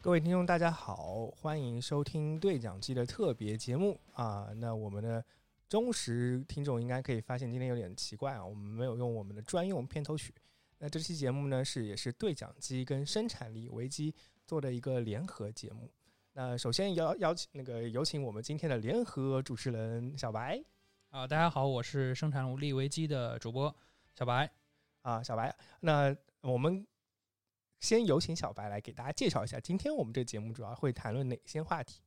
各位听众，大家好，欢迎收听对讲机的特别节目啊。那我们的忠实听众应该可以发现，今天有点奇怪啊，我们没有用我们的专用片头曲。那这期节目呢，是也是对讲机跟生产力危机做的一个联合节目。那首先邀邀请那个有请我们今天的联合主持人小白啊，大家好，我是生产力危机的主播小白啊，小白。那我们。先有请小白来给大家介绍一下，今天我们这节目主要会谈论哪些话题？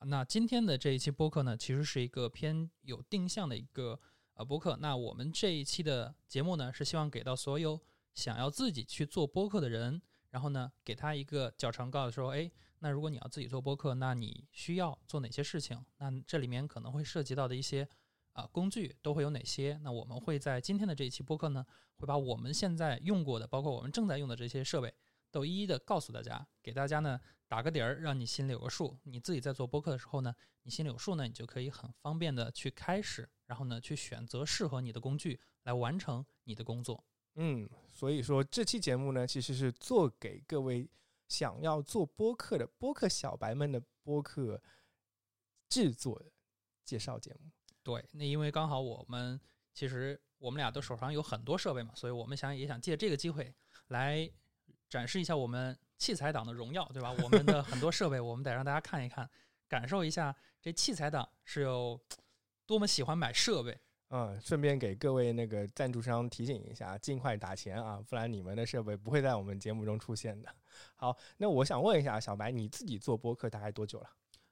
那今天的这一期播客呢，其实是一个偏有定向的一个呃播客。那我们这一期的节目呢，是希望给到所有想要自己去做播客的人，然后呢，给他一个较长告诉说，哎，那如果你要自己做播客，那你需要做哪些事情？那这里面可能会涉及到的一些啊工具都会有哪些？那我们会在今天的这一期播客呢，会把我们现在用过的，包括我们正在用的这些设备。都一一的告诉大家，给大家呢打个底儿，让你心里有个数。你自己在做播客的时候呢，你心里有数呢，你就可以很方便的去开始，然后呢去选择适合你的工具来完成你的工作。嗯，所以说这期节目呢，其实是做给各位想要做播客的播客小白们的播客制作的介绍节目。对，那因为刚好我们其实我们俩都手上有很多设备嘛，所以我们想也想借这个机会来。展示一下我们器材党的荣耀，对吧？我们的 很多设备，我们得让大家看一看，感受一下这器材党是有多么喜欢买设备。嗯，顺便给各位那个赞助商提醒一下，尽快打钱啊，不然你们的设备不会在我们节目中出现的。好，那我想问一下小白，你自己做播客大概多久了？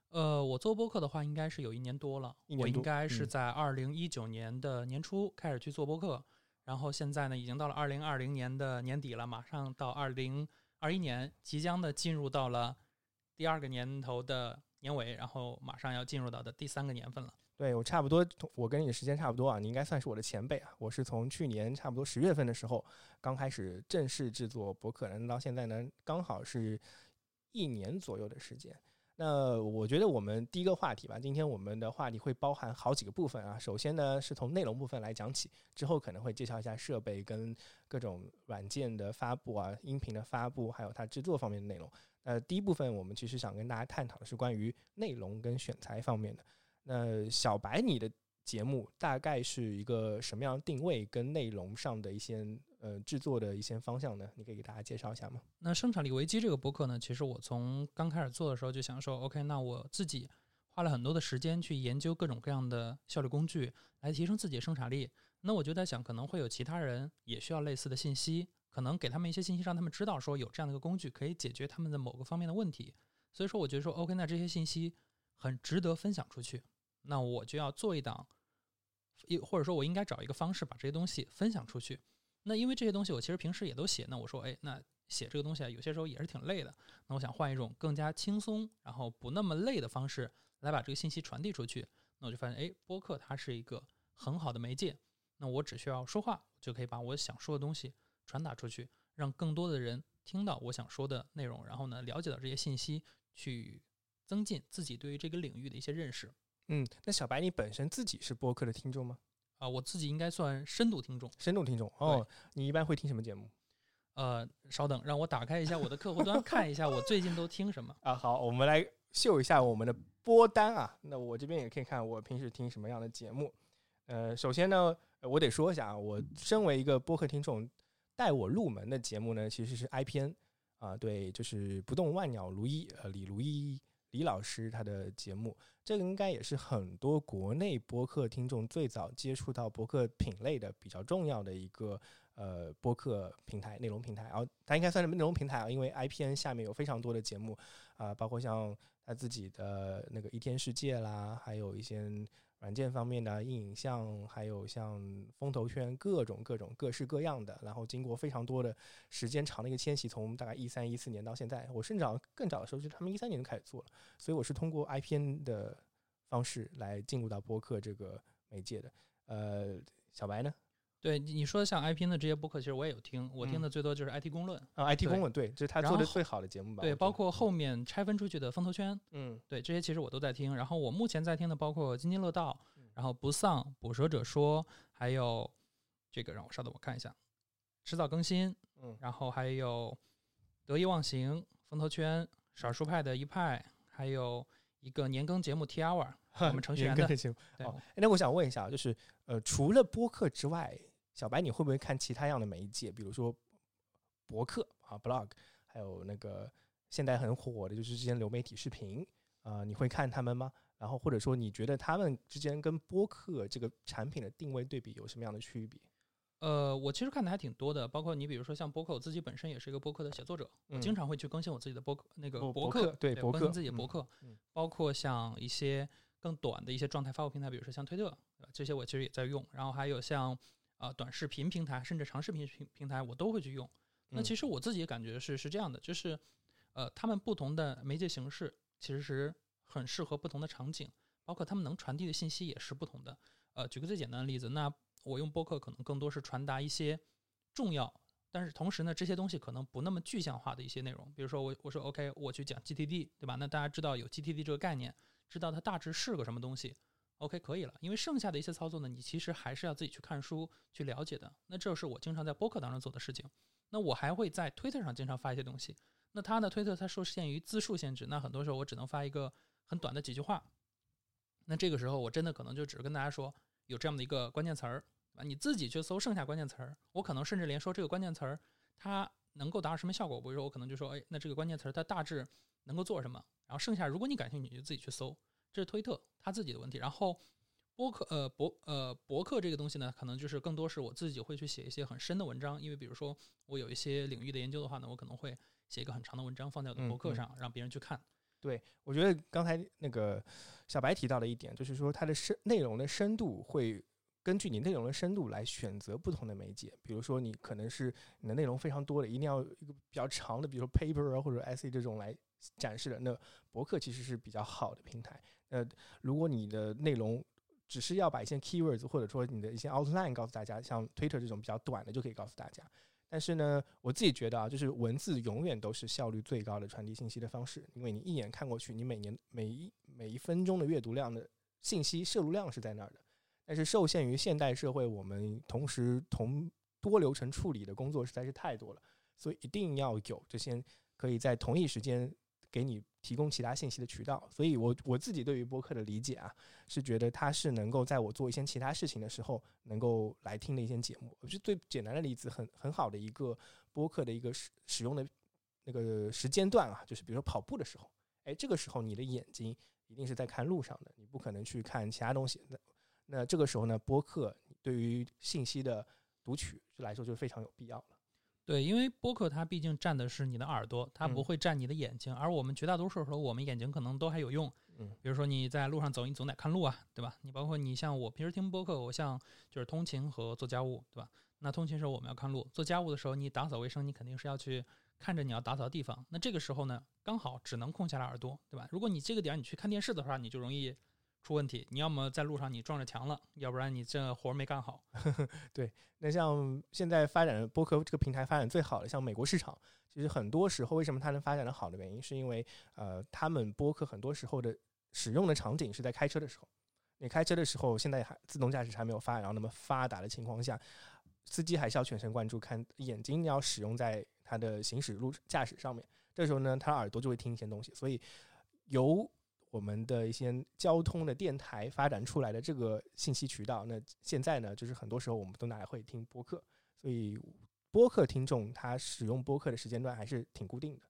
呃，我做播客的话，应该是有一年多了。我应该是在二零一九年的年初开始去做播客。然后现在呢，已经到了二零二零年的年底了，马上到二零二一年，即将的进入到了第二个年头的年尾，然后马上要进入到的第三个年份了。对我差不多，我跟你的时间差不多啊，你应该算是我的前辈啊。我是从去年差不多十月份的时候刚开始正式制作博客，那到现在呢，刚好是一年左右的时间。那我觉得我们第一个话题吧，今天我们的话题会包含好几个部分啊。首先呢，是从内容部分来讲起，之后可能会介绍一下设备跟各种软件的发布啊、音频的发布，还有它制作方面的内容。那第一部分我们其实想跟大家探讨的是关于内容跟选材方面的。那小白，你的节目大概是一个什么样定位跟内容上的一些？呃，制作的一些方向呢，你可以给大家介绍一下吗？那生产力危机这个博客呢，其实我从刚开始做的时候就想说，OK，那我自己花了很多的时间去研究各种各样的效率工具，来提升自己的生产力。那我就在想，可能会有其他人也需要类似的信息，可能给他们一些信息，让他们知道说有这样的一个工具可以解决他们的某个方面的问题。所以说，我觉得说，OK，那这些信息很值得分享出去。那我就要做一档，一或者说我应该找一个方式把这些东西分享出去。那因为这些东西我其实平时也都写，那我说，哎，那写这个东西啊，有些时候也是挺累的。那我想换一种更加轻松，然后不那么累的方式来把这个信息传递出去。那我就发现，哎，播客它是一个很好的媒介。那我只需要说话，就可以把我想说的东西传达出去，让更多的人听到我想说的内容，然后呢，了解到这些信息，去增进自己对于这个领域的一些认识。嗯，那小白，你本身自己是播客的听众吗？啊，我自己应该算深度听众。深度听众哦，你一般会听什么节目？呃，稍等，让我打开一下我的客户端，看一下我最近都听什么。啊，好，我们来秀一下我们的播单啊。那我这边也可以看我平时听什么样的节目。呃，首先呢，我得说一下啊，我身为一个播客听众，带我入门的节目呢，其实是 IPN 啊，对，就是不动万鸟如一，呃，李如一。李老师他的节目，这个应该也是很多国内播客听众最早接触到播客品类的比较重要的一个呃播客平台内容平台，然后它应该算是内容平台啊，因为 IPN 下面有非常多的节目啊，包括像他自己的那个一天世界啦，还有一些。软件方面的硬影像，还有像风投圈各种各种各式各样的，然后经过非常多的时间长的一个迁徙，从大概一三一四年到现在，我甚至更早的时候，就他们一三年就开始做了，所以我是通过 IPN 的方式来进入到播客这个媒介的。呃，小白呢？对你说的像 IP 的这些播客，其实我也有听，我听的最多就是 IT 公论啊，IT 公论，对，这是他做的最好的节目吧？对，包括后面拆分出去的风投圈，嗯，对，这些其实我都在听。然后我目前在听的包括津津乐道，然后不丧、捕蛇者说，还有这个让我稍等，我看一下，迟早更新，嗯，然后还有得意忘形、风投圈、少数派的一派，还有一个年更节目 T Hour，我们程序员的节目。对哦，那我想问一下，就是呃，除了播客之外，小白你会不会看其他样的媒介，比如说博客啊、blog，还有那个现在很火的就是之前流媒体视频啊、你会看他们吗？然后或者说你觉得他们之间跟播客这个产品的定位对比有什么样的区别？呃，我其实看的还挺多的，包括你比如说像博客，我自己本身也是一个播客的写作者，我嗯。经常会去更新我自己的播客那个博博博客对博客更新自己的博嗯客，嗯。包括像一些更短的一些状态发布平台，比如说像推特，这些我其实也在用，然后还有像呃短视频平台，甚至长视频平平台，我都会去用。那嗯其实我自己感觉是是这样的，就是呃，他们不同的媒介形式其实很适合不同的场景，包括他们能传递的信息也是不同的。呃，举个最简单的例子，那我用播客可能更多是传达一些重要，但是同时呢，这些东西可能不那么具象化的一些内容。比如说我我说 OK，我去讲 GTD，对吧？那大家知道有 GTD 这个概念，知道它大致是个什么东西。OK，可以了，因为剩下的一些操作呢，你其实还是要自己去看书去了解的。那这是我经常在播客当中做的事情。那我还会在推特上经常发一些东西。那它呢，推特它受限于字数限制，那很多时候我只能发一个很短的几句话。那这个时候我真的可能就只是跟大家说有这样的一个关键词儿，啊，你自己去搜剩下关键词儿。我可能甚至连说这个关键词儿它能够达到什么效果，比如说我可能就说，哎，那这个关键词儿它大致能够做什么？然后剩下如果你感兴趣，你就自己去搜。这是推特他自己的问题。然后播客呃博呃博客这个东西呢，可能就是更多是我自己会去写一些很深的文章，因为比如说我有一些领域的研究的话呢，我可能会写一个很长的文章放在我的博客上，让别人去看。对，我觉得刚才那个小白提到的一点，就是说它的深内容的深度会根据你内容的深度来选择不同的媒介。比如说，你可能是你的内容非常多的，一定要一个比较长的，比如说 paper 啊或者 essay 这种来展示的。那博客其实是比较好的平台。呃，如果你的内容只是要把一些 keywords 或者说你的一些 outline 告诉大家，像 Twitter 这种比较短的就可以告诉大家。但是呢，我自己觉得啊，就是文字永远都是效率最高的传递信息的方式，因为你一眼看过去，你每年每一每一分钟的阅读量的信息摄入量是在那儿的。但是受限于现代社会，我们同时同多流程处理的工作实在是太多了，所以一定要有这些可以在同一时间给你提供其他信息的渠道。所以我我自己对于播客的理解啊，是觉得它是能够在我做一些其他事情的时候能够来听的一些节目。我觉得最简单的例子，很很好的一个播客的一个使使用的那个时间段啊，就是比如说跑步的时候，哎，这个时候你的眼睛一定是在看路上的，你不可能去看其他东西。那那这个时候呢，播客对于信息的读取来说就非常有必要了。对，因为播客它毕竟占的是你的耳朵，它不嗯会占你的眼睛，而我们绝大多数时候，我们眼睛可能都还有用。嗯比如说你在路上走，你总得看路啊，对吧？你包括你像我平时听播客，我像就是通勤和做家务，对吧？那通勤时候我们要看路，做家务的时候你打扫卫生，你肯定是要去看着你要打扫的地方。那这个时候呢，刚好只能空下来耳朵，对吧？如果你这个点儿你去看电视的话，你就容易出问题。你要么在路上你撞着墙了，要不然你这活儿没干好。对那像现在发展播客这个平台发展最好的，像美国市场，其实很多时候为什么它能发展的好的原因，是因为呃，他们播客很多时候的使用的场景是在开车的时候。你开车的时候，现在还自动驾驶还没有发展到那么发达的情况下，司机还是要全神贯注看，眼睛要使用在他的行驶路驾驶上面。这时候呢，他耳朵就会听一些东西，所以由我们的一些交通的电台发展出来的这个信息渠道，那现在呢，就是很多时候我们都拿来会听播客，所以播客听众他使用播客的时间段还是挺固定的。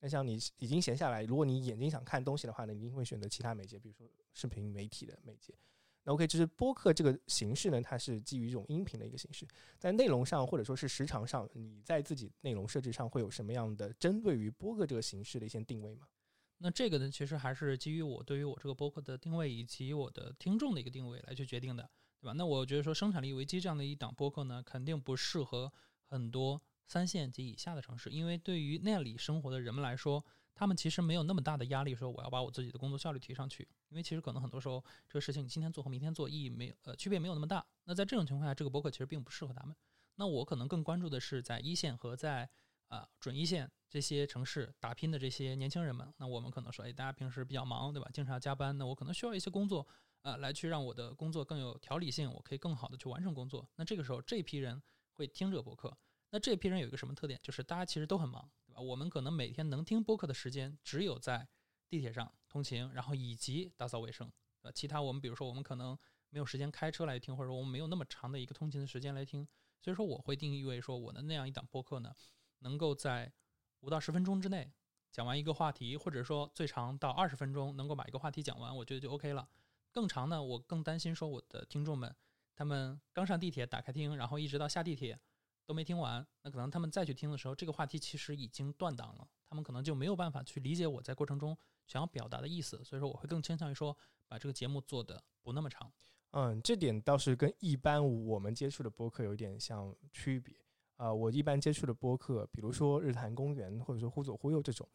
那像你已经闲下来，如果你眼睛想看东西的话呢，你一定会选择其他媒介，比如说视频媒体的媒介。那 OK，就是播客这个形式呢，它是基于一种音频的一个形式，在内容上或者说是时长上，你在自己内容设置上会有什么样的针对于播客这个形式的一些定位吗？那这个呢，其实还是基于我对于我这个播客的定位以及我的听众的一个定位来去决定的，对吧？那我觉得说生产力危机这样的一档播客呢，肯定不适合很多三线及以下的城市，因为对于那里生活的人们来说，他们其实没有那么大的压力，说我要把我自己的工作效率提上去，因为其实可能很多时候这个事情你今天做和明天做意义没有呃区别没有那么大。那在这种情况下，这个播客其实并不适合他们。那我可能更关注的是在一线和在啊、准一线这些城市打拼的这些年轻人们。那我们可能说，哎，大家平时比较忙，对吧？经常要加班，那我可能需要一些工作，呃，来去让我的工作更有条理性，我可以更好的去完成工作。那这个时候，这批人会听这个播客。那这批人有一个什么特点？就是大家其实都很忙，对吧？我们可能每天能听播客的时间只有在地铁上通勤，然后以及打扫卫生，呃，其他我们比如说我们可能没有时间开车来听，或者说我们没有那么长的一个通勤的时间来听，所以说我会定义为说我的那样一档播客呢，能够在五到十分钟之内讲完一个话题，或者说最长到二十分钟能够把一个话题讲完，我觉得就 OK 了。更长呢，我更担心说我的听众们他们刚上地铁打开听，然后一直到下地铁都没听完，那可能他们再去听的时候，这个话题其实已经断档了，他们可能就没有办法去理解我在过程中想要表达的意思，所以说我会更倾向于说把这个节目做的不那么长。嗯，这点倒是跟一般我们接触的播客有点像区别。呃，我一般接触的播客，比如说日坛公园或者说忽左忽右这种，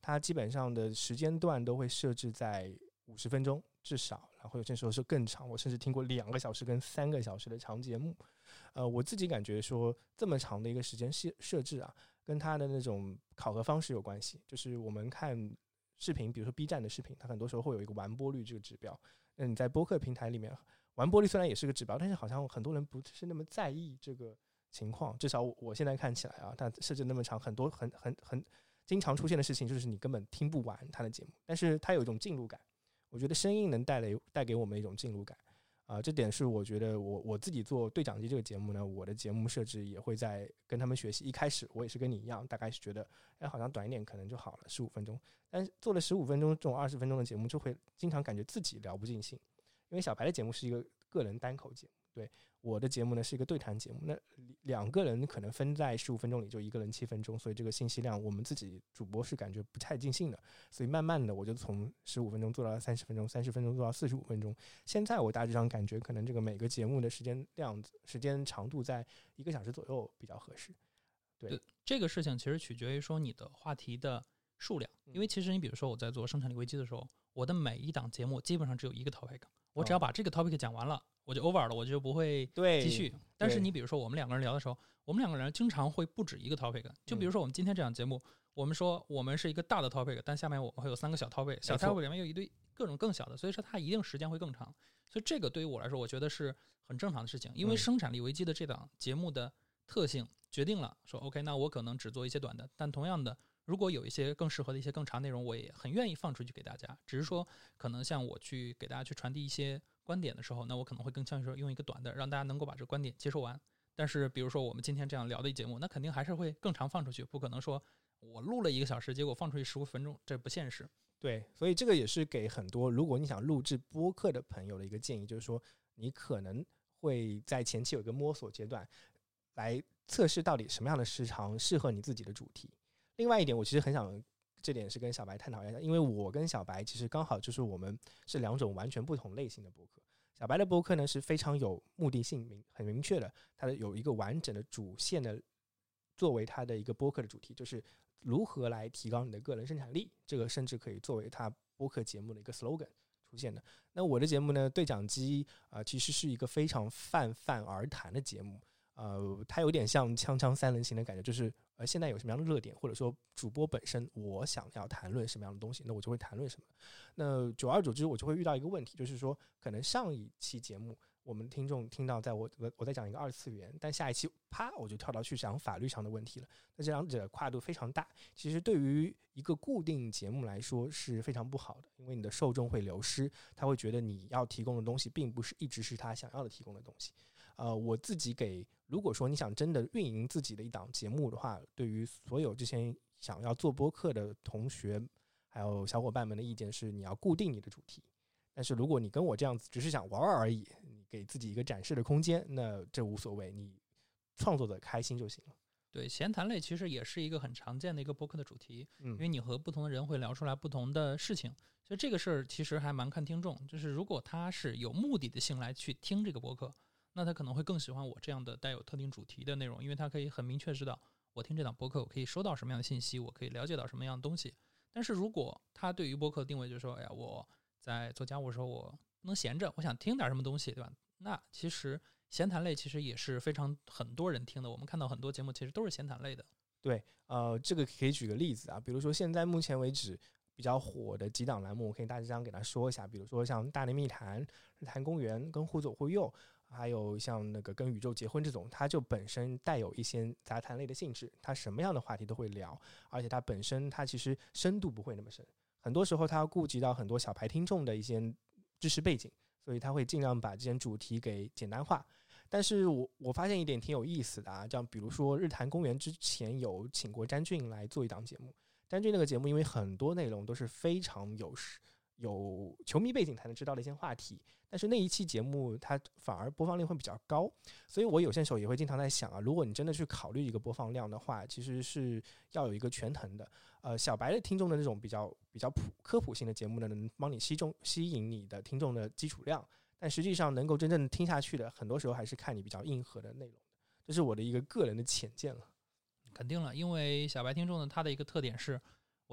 它基本上的时间段都会设置在五十分钟至少，然后有些时候是更长。我甚至听过两个小时跟三个小时的长节目。呃，我自己感觉说这么长的一个时间设设置啊，跟它的那种考核方式有关系。就是我们看视频，比如说 B 站的视频，它很多时候会有一个完播率这个指标。那你在播客平台里面，完播率虽然也是个指标，但是好像很多人不是那么在意这个。情况至少我现在看起来啊，它设置那么长，很多很很很经常出现的事情就是你根本听不完它的节目，但是它有一种进入感，我觉得声音能带来带给我们一种进入感啊，这点是我觉得我我自己做对讲机这个节目呢，我的节目设置也会在跟他们学习。一开始我也是跟你一样，大概是觉得哎好像短一点可能就好了，十五分钟，但是做了十五分钟这种二十分钟的节目，就会经常感觉自己聊不尽兴，因为小白的节目是一个个人单口节目，对。我的节目呢是一个对谈节目，那两个人可能分在十五分钟里，就一个人七分钟，所以这个信息量我们自己主播是感觉不太尽兴的，所以慢慢的我就从十五分钟做到三十分钟，三十分钟做到四十五分钟。现在我大致上感觉可能这个每个节目的时间量、时间长度在一个小时左右比较合适。对，这个事情其实取决于说你的话题的数量，因为其实你比如说我在做生产力危机的时候，我的每一档节目基本上只有一个 topic，我只要把这个 topic 讲完了。我就 over 了，我就不会继续。但是你比如说，我们两个人聊的时候，我们两个人经常会不止一个 topic。就比如说我们今天这档节目，我们说我们是一个大的 topic，但下面我们会有三个小 topic，小 topic 里面有一堆各种更小的，所以说它一定时间会更长。所以这个对于我来说，我觉得是很正常的事情。因为生产力危机的这档节目的特性决定了说，OK，那我可能只做一些短的，但同样的，如果有一些更适合的一些更长内容，我也很愿意放出去给大家。只是说，可能像我去给大家去传递一些。观点的时候，那我可能会更倾向于说用一个短的，让大家能够把这个观点接受完。但是，比如说我们今天这样聊的一节目，那肯定还是会更长放出去，不可能说我录了一个小时，结果放出去十五分钟，这不现实。对，所以这个也是给很多如果你想录制播客的朋友的一个建议，就是说你可能会在前期有一个摸索阶段，来测试到底什么样的时长适合你自己的主题。另外一点，我其实很想。这点是跟小白探讨一下，因为我跟小白其实刚好就是我们是两种完全不同类型的播客。小白的播客呢是非常有目的性、明很明确的，它的有一个完整的主线的，作为它的一个播客的主题，就是如何来提高你的个人生产力。这个甚至可以作为它播客节目的一个 slogan 出现的。那我的节目呢，对讲机啊，其实是一个非常泛泛而谈的节目。呃，它有点像锵锵三人行的感觉，就是呃，现在有什么样的热点，或者说主播本身我想要谈论什么样的东西，那我就会谈论什么。那久而久之，我就会遇到一个问题，就是说，可能上一期节目我们听众听到在我我我在讲一个二次元，但下一期啪我就跳到去讲法律上的问题了。那这两者跨度非常大，其实对于一个固定节目来说是非常不好的，因为你的受众会流失，他会觉得你要提供的东西并不是一直是他想要的提供的东西。呃，我自己给，如果说你想真的运营自己的一档节目的话，对于所有之前想要做播客的同学还有小伙伴们的意见是，你要固定你的主题。但是如果你跟我这样子只是想玩玩而已，你给自己一个展示的空间，那这无所谓，你创作的开心就行了。对，闲谈类其实也是一个很常见的一个播客的主题，因为你和不同的人会聊出来不同的事情，所以这个事儿其实还蛮看听众，就是如果他是有目的的性来去听这个播客。那他可能会更喜欢我这样的带有特定主题的内容，因为他可以很明确知道我听这档播客，我可以收到什么样的信息，我可以了解到什么样的东西。但是如果他对于播客定位就是说，哎呀，我在做家务的时候我不能闲着，我想听点什么东西，对吧？那其实闲谈类其实也是非常很多人听的。我们看到很多节目其实都是闲谈类的。对，呃，这个可以举个例子啊，比如说现在目前为止比较火的几档栏目，我可以大致这样给他说一下，比如说像大内密谈、日坛公园跟忽左忽右。还有像那个跟宇宙结婚这种，它就本身带有一些杂谈类的性质，它什么样的话题都会聊，而且它本身它其实深度不会那么深，很多时候它要顾及到很多小白听众的一些知识背景，所以他会尽量把这些主题给简单化。但是我我发现一点挺有意思的啊，像比如说日坛公园之前有请过詹俊来做一档节目，詹俊那个节目因为很多内容都是非常有有球迷背景才能知道的一些话题，但是那一期节目它反而播放量会比较高，所以我有些时候也会经常在想啊，如果你真的去考虑一个播放量的话，其实是要有一个权衡的。呃，小白的听众的那种比较比较普科普性的节目呢，能帮你吸中吸引你的听众的基础量。但实际上，能够真正听下去的，很多时候还是看你比较硬核的内容这是我的一个个人的浅见了。肯定了，因为小白听众呢，他的一个特点是，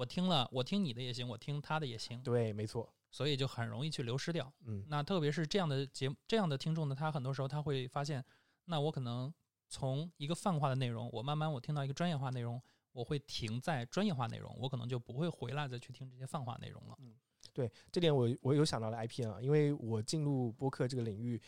我听了，我听你的也行，我听他的也行。对，没错。所以就很容易去流失掉。嗯。那特别是这样的节目，这样的听众呢，他很多时候他会发现，那我可能从一个泛化的内容，我慢慢我听到一个专业化内容，我会停在专业化内容，我可能就不会回来再去听这些泛化内容了。嗯。对这点，我我有想到了 IPN 啊，因为我进入播客这个领域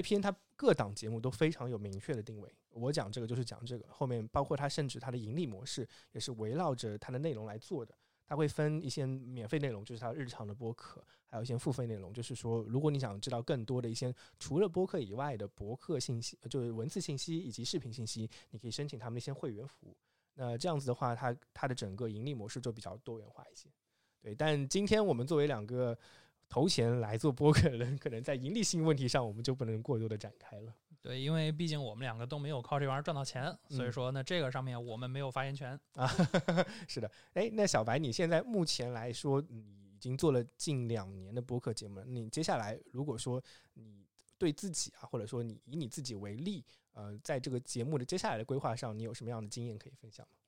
，IPN 它各档节目都非常有明确的定位。我讲这个就是讲这个，后面包括它甚至它的盈利模式也是围绕着它的内容来做的。它会分一些免费内容，就是它日常的播客，还有一些付费内容，就是说如果你想知道更多的一些除了播客以外的博客信息，就是文字信息以及视频信息，你可以申请他们那些会员服务。那这样子的话，它它的整个盈利模式就比较多元化一些。对，但今天我们作为两个投钱来做播客的人，可能在盈利性问题上，我们就不能过多的展开了。对，因为毕竟我们两个都没有靠这玩意儿赚到钱，所以说呢，这个上面我们没有发言权啊。是的，哎，那小白，你现在目前来说，你已经做了近两年的播客节目了。你接下来如果说你对自己啊，或者说你以你自己为例，呃，在这个节目的接下来的规划上，你有什么样的经验可以分享吗？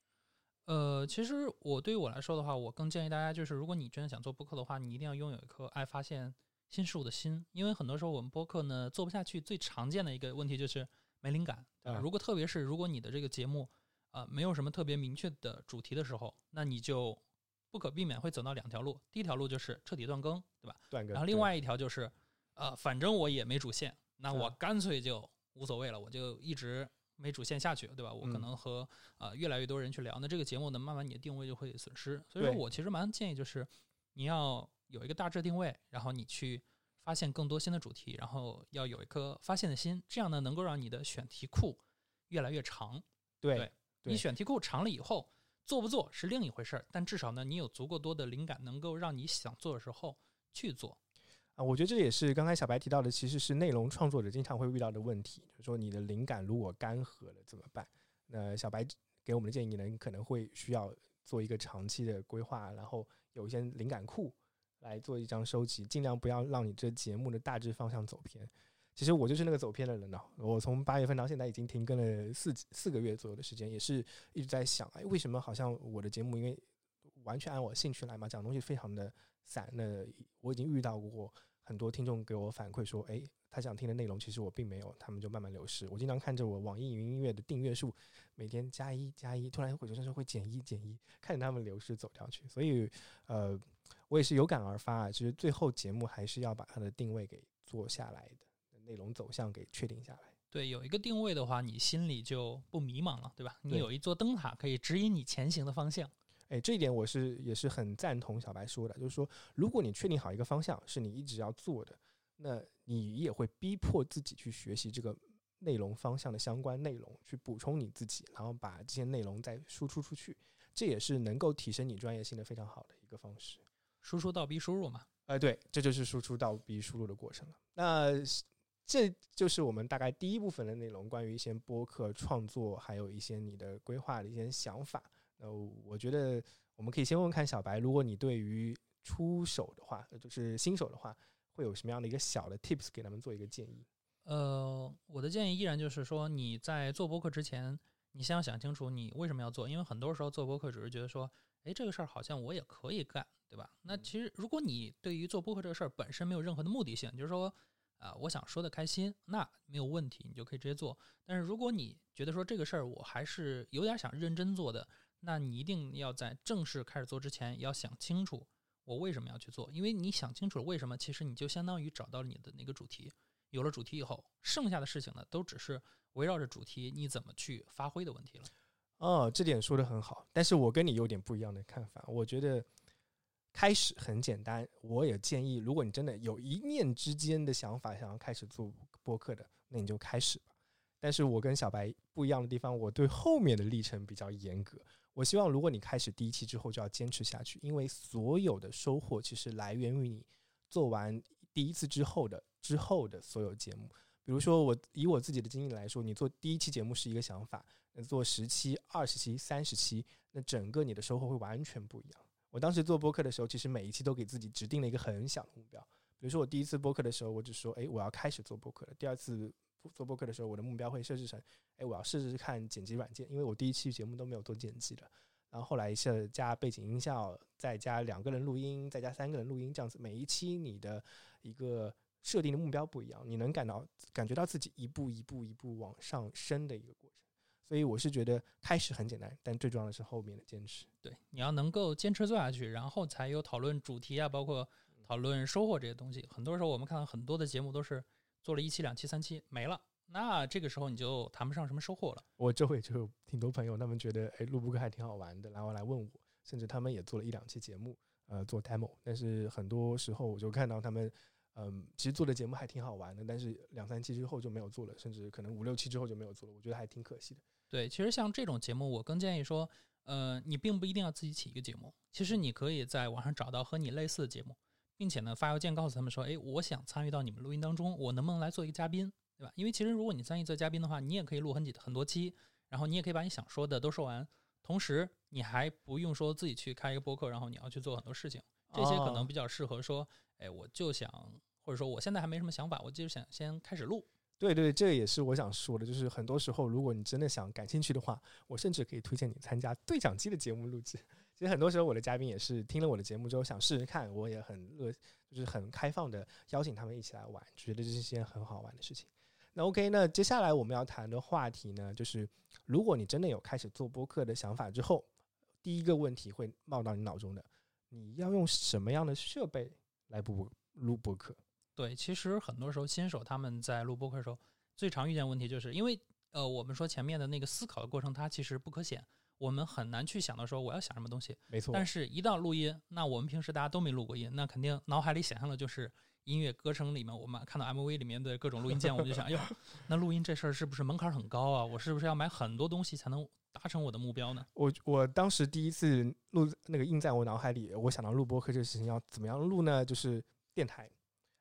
呃，其实我对于我来说的话，我更建议大家就是，如果你真的想做播客的话，你一定要拥有一颗爱发现新事物的心。因为很多时候我们播客呢做不下去，最常见的一个问题就是没灵感。对如果特别是如果你的这个节目啊没有什么特别明确的主题的时候，那你就不可避免会走到两条路。第一条路就是彻底断更，对吧？断更。然后另外一条就是，呃，反正我也没主线，那我干脆就无所谓了，我就一直。没主线下去，对吧？我可能和呃越来越多人去聊，那这个节目呢，慢慢你的定位就会损失。所以说我其实蛮建议，就是你要有一个大致定位，然后你去发现更多新的主题，然后要有一颗发现的心，这样呢能够让你的选题库越来越长。对，你选题库长了以后，做不做是另一回事儿，但至少呢，你有足够多的灵感，能够让你想做的时候去做。啊，我觉得这也是刚才小白提到的，其实是内容创作者经常会遇到的问题，就是说你的灵感如果干涸了怎么办？那小白给我们的建议呢，可能会需要做一个长期的规划，然后有一些灵感库来做一张收集，尽量不要让你这节目的大致方向走偏。其实我就是那个走偏的人呢，我从八月份到现在已经停更了四四个月左右的时间，也是一直在想，哎，为什么好像我的节目因为完全按我兴趣来嘛，讲东西非常的。散，那我已经遇到过很多听众给我反馈说，哎，他想听的内容其实我并没有，他们就慢慢流失。我经常看着我网易云音乐的订阅数每天加一加一，突然会有时候会减一减一，看着他们流失走掉去。所以，呃，我也是有感而发啊，其实最后节目还是要把它的定位给做下来的，内容走向给确定下来。对，有一个定位的话，你心里就不迷茫了，对吧？你有一座灯塔可以指引你前行的方向。哎，这一点我是也是很赞同小白说的，就是说，如果你确定好一个方向是你一直要做的，那你也会逼迫自己去学习这个内容方向的相关内容，去补充你自己，然后把这些内容再输出出去，这也是能够提升你专业性的非常好的一个方式。输出倒逼输入嘛？哎，对，这就是输出倒逼输入的过程了。那这就是我们大概第一部分的内容，关于一些播客创作，还有一些你的规划的一些想法。呃，我觉得我们可以先问问看小白，如果你对于出手的话，就是新手的话，会有什么样的一个小的 tips 给他们做一个建议？呃，我的建议依然就是说，你在做播客之前，你先要想清楚你为什么要做，因为很多时候做播客只是觉得说，哎，这个事儿好像我也可以干，对吧？那其实如果你对于做播客这个事儿本身没有任何的目的性，就是说，啊，我想说的开心，那没有问题，你就可以直接做。但是如果你觉得说这个事儿我还是有点想认真做的，那你一定要在正式开始做之前，要想清楚我为什么要去做。因为你想清楚了为什么，其实你就相当于找到了你的那个主题。有了主题以后，剩下的事情呢，都只是围绕着主题你怎么去发挥的问题了。哦，这点说的很好，但是我跟你有点不一样的看法。我觉得开始很简单，我也建议，如果你真的有一念之间的想法想要开始做播客的，那你就开始吧。但是我跟小白不一样的地方，我对后面的历程比较严格。我希望，如果你开始第一期之后就要坚持下去，因为所有的收获其实来源于你做完第一次之后的之后的所有节目。比如说，我以我自己的经历来说，你做第一期节目是一个想法，那做十期、二十期、三十期，那整个你的收获会完全不一样。我当时做播客的时候，其实每一期都给自己指定了一个很小的目标。比如说，我第一次播客的时候，我只说，哎，我要开始做播客了。第二次做播客的时候，我的目标会设置成，哎，我要试试看剪辑软件，因为我第一期节目都没有做剪辑的。然后后来是加背景音效，再加两个人录音，再加三个人录音，这样子每一期你的一个设定的目标不一样，你能感到感觉到自己一步一步一步往上升的一个过程。所以我是觉得开始很简单，但最重要的是后面的坚持。对，你要能够坚持做下去，然后才有讨论主题啊，包括讨论收获这些东西。很多时候我们看到很多的节目都是做了一期、两期、三期没了。那这个时候你就谈不上什么收获了。我周围就有挺多朋友，他们觉得哎录播课还挺好玩的，然后来问我，甚至他们也做了一两期节目，呃，做 demo。但是很多时候我就看到他们，嗯，其实做的节目还挺好玩的，但是两三期之后就没有做了，甚至可能五六期之后就没有做了。我觉得还挺可惜的。对，其实像这种节目，我更建议说，呃，你并不一定要自己起一个节目，其实你可以在网上找到和你类似的节目，并且呢发邮件告诉他们说，哎，我想参与到你们录音当中，我能不能来做一个嘉宾？对吧？因为其实如果你参与做嘉宾的话，你也可以录很几很多期，然后你也可以把你想说的都说完，同时你还不用说自己去开一个播客，然后你要去做很多事情。这些可能比较适合说，哎，我就想，或者说我现在还没什么想法，我就想先开始录。对对，这也是我想说的，就是很多时候，如果你真的想感兴趣的话，我甚至可以推荐你参加对讲机的节目录制。其实很多时候我的嘉宾也是听了我的节目之后想试试看，我也很乐，就是很开放的邀请他们一起来玩，觉得这是件很好玩的事情。那 OK，那接下来我们要谈的话题呢，就是如果你真的有开始做播客的想法之后，第一个问题会冒到你脑中的，你要用什么样的设备来播录播客？对，其实很多时候新手他们在录播客的时候，最常遇见问题就是因为呃，我们说前面的那个思考的过程，它其实不可显，我们很难去想到说我要想什么东西。没错。但是，一到录音，那我们平时大家都没录过音，那肯定脑海里想象的就是。音乐歌声里面，我们看到 MV 里面的各种录音键，我们就想，哎呦，那录音这事儿是不是门槛很高啊？我是不是要买很多东西才能达成我的目标呢？我我当时第一次录那个印在我脑海里，我想到录播客这个事情要怎么样录呢？就是电台，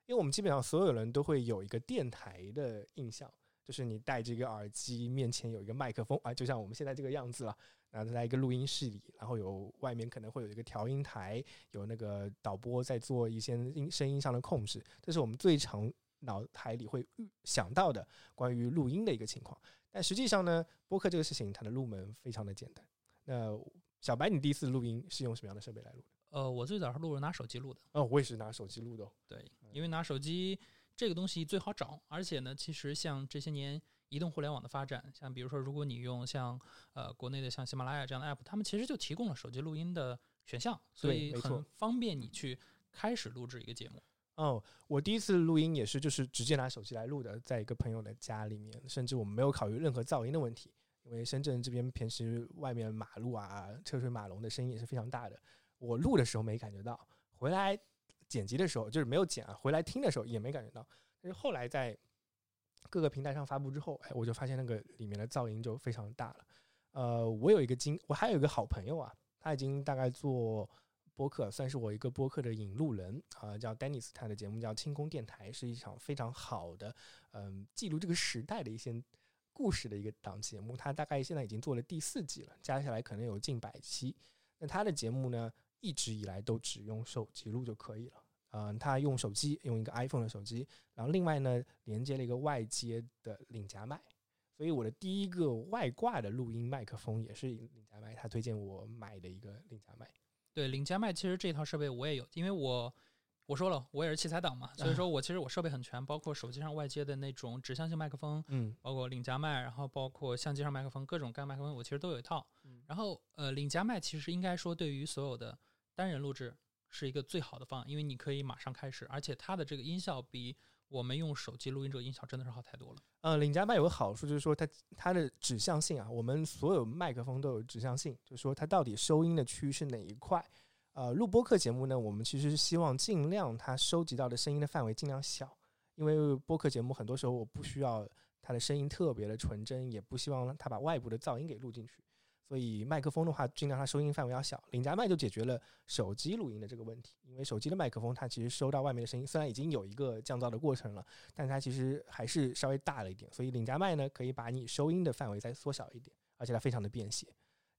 因为我们基本上所有人都会有一个电台的印象，就是你戴这个耳机，面前有一个麦克风啊，就像我们现在这个样子了。然后在一个录音室里，然后有外面可能会有一个调音台，有那个导播在做一些音声音上的控制，这是我们最常脑海里会想到的关于录音的一个情况。但实际上呢，播客这个事情它的入门非常的简单。那小白，你第一次录音是用什么样的设备来录的？呃，我最早是录着拿手机录的。哦，我也是拿手机录的。对，因为拿手机这个东西最好找，而且呢，其实像这些年。移动互联网的发展，像比如说，如果你用像呃国内的像喜马拉雅这样的 app，他们其实就提供了手机录音的选项，所以很方便你去开始录制一个节目。哦，我第一次录音也是就是直接拿手机来录的，在一个朋友的家里面，甚至我们没有考虑任何噪音的问题，因为深圳这边平时外面马路啊车水马龙的声音也是非常大的。我录的时候没感觉到，回来剪辑的时候就是没有剪啊，回来听的时候也没感觉到，但是后来在。各个平台上发布之后，哎，我就发现那个里面的噪音就非常大了。呃，我有一个经，我还有一个好朋友啊，他已经大概做播客，算是我一个播客的引路人啊，叫 Dennis，他的节目叫清空电台，是一场非常好的，嗯，记录这个时代的一些故事的一个档节目。他大概现在已经做了第四季了，加起来可能有近百期。那他的节目呢，一直以来都只用手机录就可以了。嗯，他用手机，用一个 iPhone 的手机，然后另外呢，连接了一个外接的领夹麦，所以我的第一个外挂的录音麦克风也是领夹麦，他推荐我买的一个领夹麦。对，领夹麦其实这套设备我也有，因为我我说了，我也是器材党嘛，所以说我其实我设备很全，包括手机上外接的那种指向性麦克风，嗯，包括领夹麦，然后包括相机上麦克风，各种干麦克风我其实都有一套。然后呃，领夹麦其实应该说对于所有的单人录制。是一个最好的方案，因为你可以马上开始，而且它的这个音效比我们用手机录音这个音效真的是好太多了。呃，领夹麦有个好处就是说它它的指向性啊，我们所有麦克风都有指向性，就是说它到底收音的区域是哪一块。呃，录播课节目呢，我们其实是希望尽量它收集到的声音的范围尽量小，因为播客节目很多时候我不需要它的声音特别的纯真，也不希望它把外部的噪音给录进去。所以麦克风的话，尽量它收音范围要小。领夹麦就解决了手机录音的这个问题，因为手机的麦克风它其实收到外面的声音，虽然已经有一个降噪的过程了，但它其实还是稍微大了一点。所以领夹麦呢，可以把你收音的范围再缩小一点，而且它非常的便携。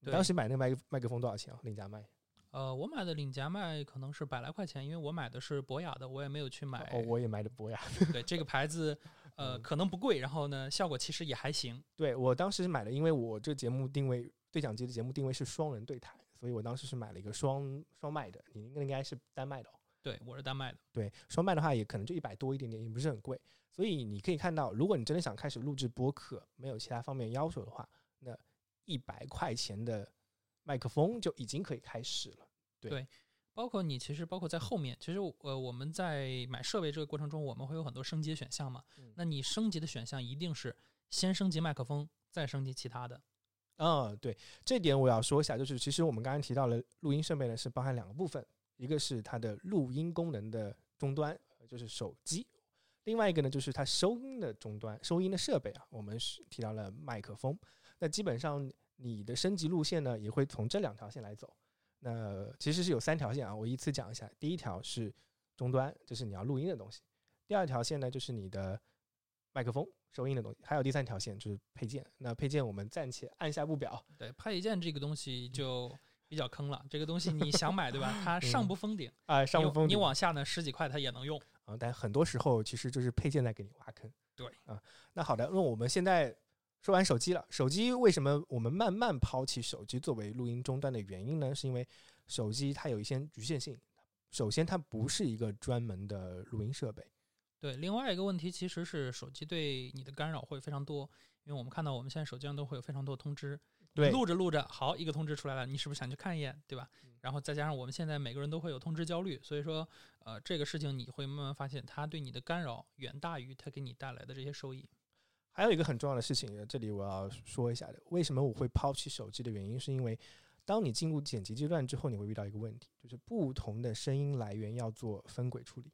你当时买那个麦麦克风多少钱啊？领夹麦？呃，我买的领夹麦可能是百来块钱，因为我买的是博雅的，我也没有去买。哦，我也买的博雅。对，这个牌子 呃可能不贵，然后呢效果其实也还行。对我当时是买的，因为我这个节目定位。对讲机的节目定位是双人对谈，所以我当时是买了一个双双麦的，你应该是单麦的哦。对，我是单麦的。对，双麦的话也可能就一百多一点点，也不是很贵。所以你可以看到，如果你真的想开始录制播客，没有其他方面要求的话，那一百块钱的麦克风就已经可以开始了。对，包括你其实包括在后面，其实呃我们在买设备这个过程中，我们会有很多升级选项嘛。那你升级的选项一定是先升级麦克风，再升级其他的。嗯，对，这点我要说一下，就是其实我们刚刚提到了录音设备呢，是包含两个部分，一个是它的录音功能的终端，就是手机；另外一个呢，就是它收音的终端，收音的设备啊，我们是提到了麦克风。那基本上你的升级路线呢，也会从这两条线来走。那其实是有三条线啊，我依次讲一下。第一条是终端，就是你要录音的东西；第二条线呢，就是你的麦克风。收音的东西，还有第三条线就是配件。那配件我们暂且按下不表。对，配件这个东西就比较坑了。这个东西你想买，对吧？它上不封顶啊，上不封顶。你往下呢，十几块它也能用啊。但很多时候其实就是配件在给你挖坑。对啊。那好的，那我们现在说完手机了。手机为什么我们慢慢抛弃手机作为录音终端的原因呢？是因为手机它有一些局限性。首先，它不是一个专门的录音设备。对，另外一个问题其实是手机对你的干扰会非常多，因为我们看到我们现在手机上都会有非常多通知，对，录着录着，好一个通知出来了，你是不是想去看一眼，对吧？然后再加上我们现在每个人都会有通知焦虑，所以说，呃，这个事情你会慢慢发现，它对你的干扰远大于它给你带来的这些收益。还有一个很重要的事情，这里我要说一下的，为什么我会抛弃手机的原因，是因为当你进入剪辑阶段之后，你会遇到一个问题，就是不同的声音来源要做分轨处理。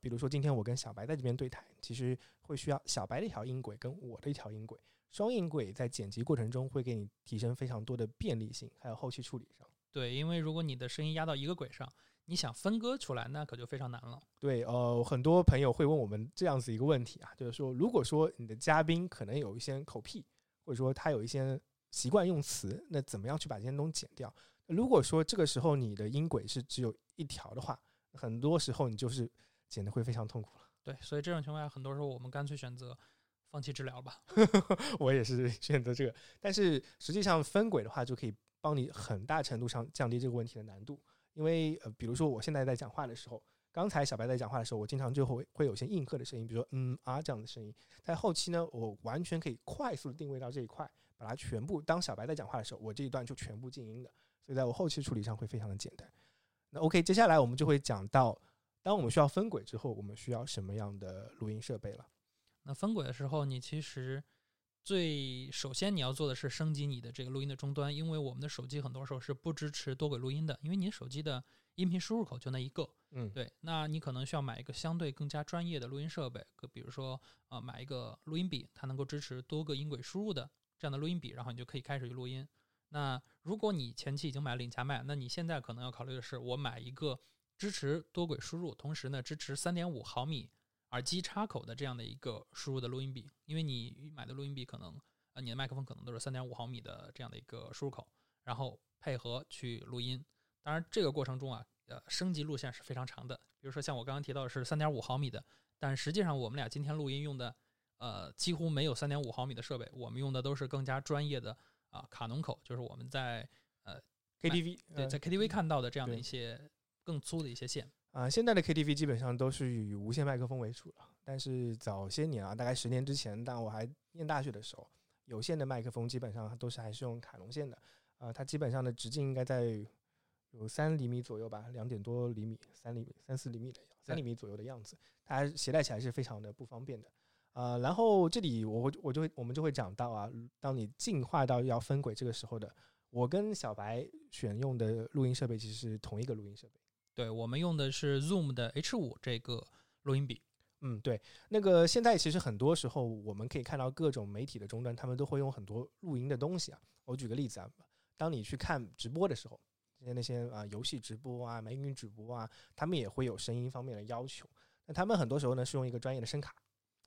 比如说，今天我跟小白在这边对谈，其实会需要小白的一条音轨跟我的一条音轨，双音轨在剪辑过程中会给你提升非常多的便利性，还有后期处理上。对，因为如果你的声音压到一个轨上，你想分割出来，那可就非常难了。对，呃，很多朋友会问我们这样子一个问题啊，就是说，如果说你的嘉宾可能有一些口癖，或者说他有一些习惯用词，那怎么样去把这些东西剪掉？如果说这个时候你的音轨是只有一条的话，很多时候你就是。剪的会非常痛苦了，对，所以这种情况下，很多时候我们干脆选择放弃治疗吧。我也是 选择这个，但是实际上分轨的话，就可以帮你很大程度上降低这个问题的难度。因为呃，比如说我现在在讲话的时候，刚才小白在讲话的时候，我经常就会会有些应和的声音，比如说嗯啊这样的声音。在后期呢，我完全可以快速的定位到这一块，把它全部当小白在讲话的时候，我这一段就全部静音的，所以在我后期处理上会非常的简单。那 OK，接下来我们就会讲到。当我们需要分轨之后，我们需要什么样的录音设备了？那分轨的时候，你其实最首先你要做的是升级你的这个录音的终端，因为我们的手机很多时候是不支持多轨录音的，因为你手机的音频输入口就那一个。嗯，对，那你可能需要买一个相对更加专业的录音设备，比如说呃买一个录音笔，它能够支持多个音轨输入的这样的录音笔，然后你就可以开始去录音。那如果你前期已经买了领夹麦，那你现在可能要考虑的是，我买一个。支持多轨输入，同时呢支持三点五毫米耳机插口的这样的一个输入的录音笔，因为你买的录音笔可能呃你的麦克风可能都是三点五毫米的这样的一个输入口，然后配合去录音。当然这个过程中啊，呃升级路线是非常长的。比如说像我刚刚提到的是三点五毫米的，但实际上我们俩今天录音用的呃几乎没有三点五毫米的设备，我们用的都是更加专业的啊卡农口，就是我们在呃 KTV 对在 KTV 看到的这样的一些。更粗的一些线啊，现在的 KTV 基本上都是以无线麦克风为主了。但是早些年啊，大概十年之前，当我还念大学的时候，有线的麦克风基本上都是还是用卡农线的。啊，它基本上的直径应该在有三厘米左右吧，两点多厘米，三厘米、三四厘米的三厘米左右的样子，它携带起来是非常的不方便的。呃，然后这里我会我就会我们就会讲到啊，当你进化到要分轨这个时候的，我跟小白选用的录音设备其实是同一个录音设备。对我们用的是 Zoom 的 H 五这个录音笔。嗯，对，那个现在其实很多时候我们可以看到各种媒体的终端，他们都会用很多录音的东西啊。我举个例子啊，当你去看直播的时候，那那些啊游戏直播啊、美女直播啊，他们也会有声音方面的要求。那他们很多时候呢是用一个专业的声卡。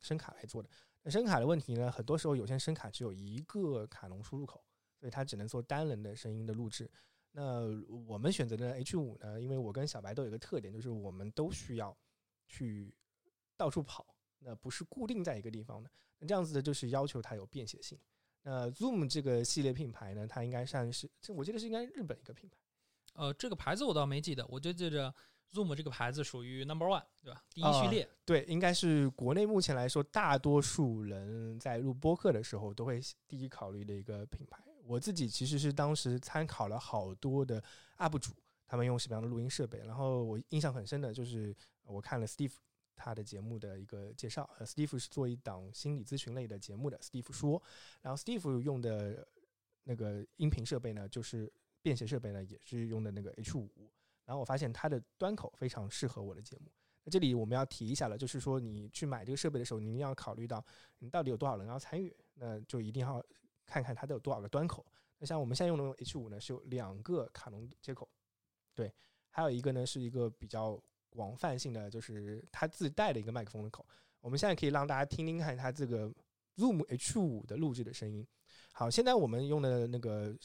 声卡来做的，那声卡的问题呢？很多时候有些声卡只有一个卡农输入口，所以它只能做单人的声音的录制。那我们选择的 H 五呢？因为我跟小白都有一个特点，就是我们都需要去到处跑，那不是固定在一个地方的。那这样子的就是要求它有便携性。那 Zoom 这个系列品牌呢，它应该算是，这我记得是应该日本一个品牌。呃，这个牌子我倒没记得，我就记着。Zoom 这个牌子属于 Number One，对吧？第一序列，对，应该是国内目前来说，大多数人在录播客的时候都会第一考虑的一个品牌。我自己其实是当时参考了好多的 UP 主，他们用什么样的录音设备，然后我印象很深的就是我看了 Steve 他的节目的一个介绍。呃，Steve 是做一档心理咨询类的节目的，Steve 说，然后 Steve 用的那个音频设备呢，就是便携设备呢，也是用的那个 H 五。然后我发现它的端口非常适合我的节目。那这里我们要提一下了，就是说你去买这个设备的时候，你一定要考虑到你到底有多少人要参与，那就一定要看看它都有多少个端口。那像我们现在用的 H 五呢，是有两个卡农接口，对，还有一个呢是一个比较广泛性的，就是它自带的一个麦克风的口。我们现在可以让大家听听看它这个 Zoom H 五的录制的声音。好，现在我们用的那个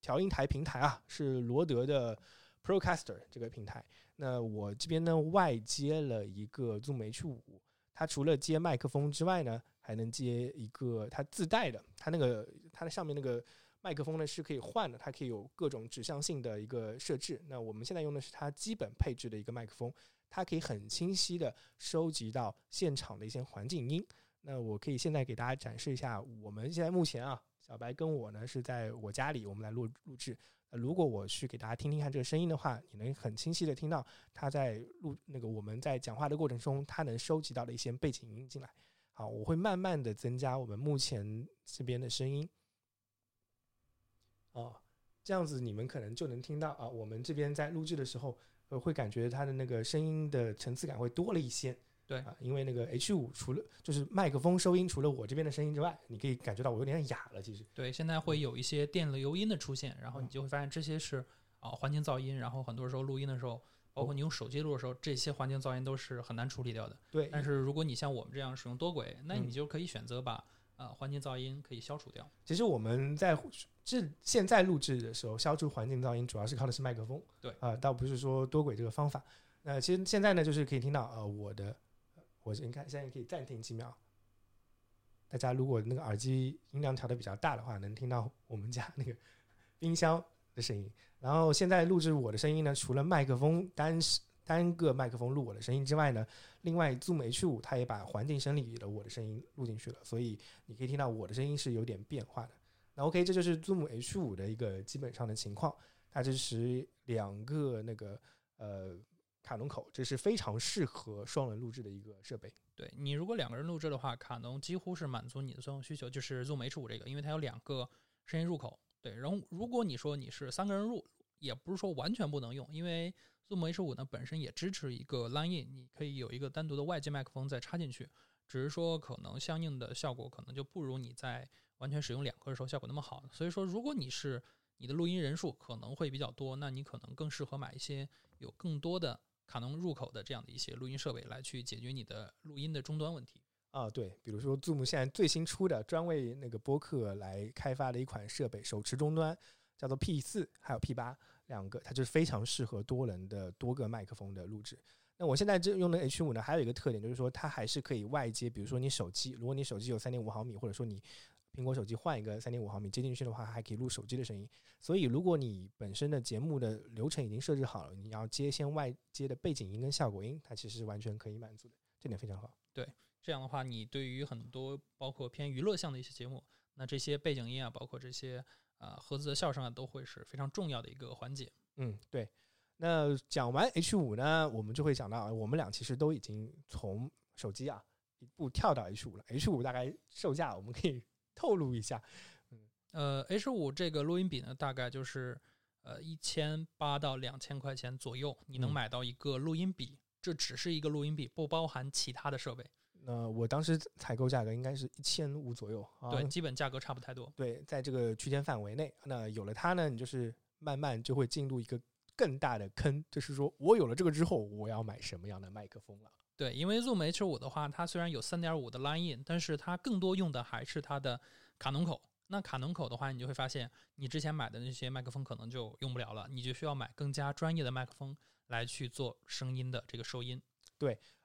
调音台平台啊，是罗德的。Procaster 这个平台，那我这边呢外接了一个 Zoom H 五，它除了接麦克风之外呢，还能接一个它自带的，它那个它的上面那个麦克风呢是可以换的，它可以有各种指向性的一个设置。那我们现在用的是它基本配置的一个麦克风，它可以很清晰的收集到现场的一些环境音。那我可以现在给大家展示一下，我们现在目前啊，小白跟我呢是在我家里，我们来录录制。如果我去给大家听听看这个声音的话，你能很清晰的听到他在录那个我们在讲话的过程中，他能收集到的一些背景音进来。好，我会慢慢的增加我们目前这边的声音。哦，这样子你们可能就能听到啊，我们这边在录制的时候，呃，会感觉它的那个声音的层次感会多了一些。对啊，因为那个 H 五除了就是麦克风收音，除了我这边的声音之外，你可以感觉到我有点哑了。其实对，现在会有一些电流音的出现，然后你就会发现这些是啊环境噪音。然后很多时候录音的时候，包括你用手机录的时候，这些环境噪音都是很难处理掉的。对，但是如果你像我们这样使用多轨，那你就可以选择把呃环境噪音可以消除掉。其实我们在这现在录制的时候，消除环境噪音主要是靠的是麦克风。对啊，倒不是说多轨这个方法。那其实现在呢，就是可以听到呃我的。我你看，现在可以暂停几秒。大家如果那个耳机音量调的比较大的话，能听到我们家那个 冰箱的声音。然后现在录制我的声音呢，除了麦克风单单个麦克风录我的声音之外呢，另外 Zoom H 五它也把环境声里的我的声音录进去了，所以你可以听到我的声音是有点变化的。那 OK，这就是 Zoom H 五的一个基本上的情况。它这是两个那个呃。卡农口，这是非常适合双人录制的一个设备。对你如果两个人录制的话，卡农几乎是满足你的所有需求。就是 Zoom H5 这个，因为它有两个声音入口。对，然后如果你说你是三个人入，也不是说完全不能用，因为 Zoom H5 呢本身也支持一个 Line In，你可以有一个单独的外接麦克风再插进去。只是说可能相应的效果可能就不如你在完全使用两个的时候效果那么好。所以说，如果你是你的录音人数可能会比较多，那你可能更适合买一些有更多的。卡农入口的这样的一些录音设备来去解决你的录音的终端问题啊，对，比如说 Zoom 现在最新出的专为那个播客来开发的一款设备，手持终端叫做 P 四，还有 P 八两个，它就是非常适合多人的多个麦克风的录制。那我现在这用的 H 五呢，还有一个特点就是说它还是可以外接，比如说你手机，如果你手机有三点五毫米，或者说你。苹果手机换一个三点五毫米接进去的话，还可以录手机的声音。所以，如果你本身的节目的流程已经设置好了，你要接先外接的背景音跟效果音，它其实是完全可以满足的，这点非常好。对，这样的话，你对于很多包括偏娱乐向的一些节目，那这些背景音啊，包括这些啊盒子的笑声啊，都会是非常重要的一个环节。嗯，对。那讲完 H 五呢，我们就会讲到，我们俩其实都已经从手机啊一步跳到 H 五了。H 五大概售价我们可以 透露一下。呃，H 五这个录音笔呢，大概就是呃一千八到两千块钱左右，你能嗯买到一个录音笔，这只是一个录音笔，不包含其他的设备。那我当时采购价格应该是一千五左右啊。对，基本价格差不太多。对，在这个区间范围内，那有了它呢，你就是慢慢就会进入一个更大的坑，就是说我有了这个之后，我要买什么样的麦克风了？对，因为 Zoom H 5的话，它虽然有三点五的 Line in，但是它更多用的还是它的卡农口。那卡农口的话，你就会发现，你之前买的那些麦克风可能就用不了了，你就需要买更加专业的麦克风来去做声音的这个收音。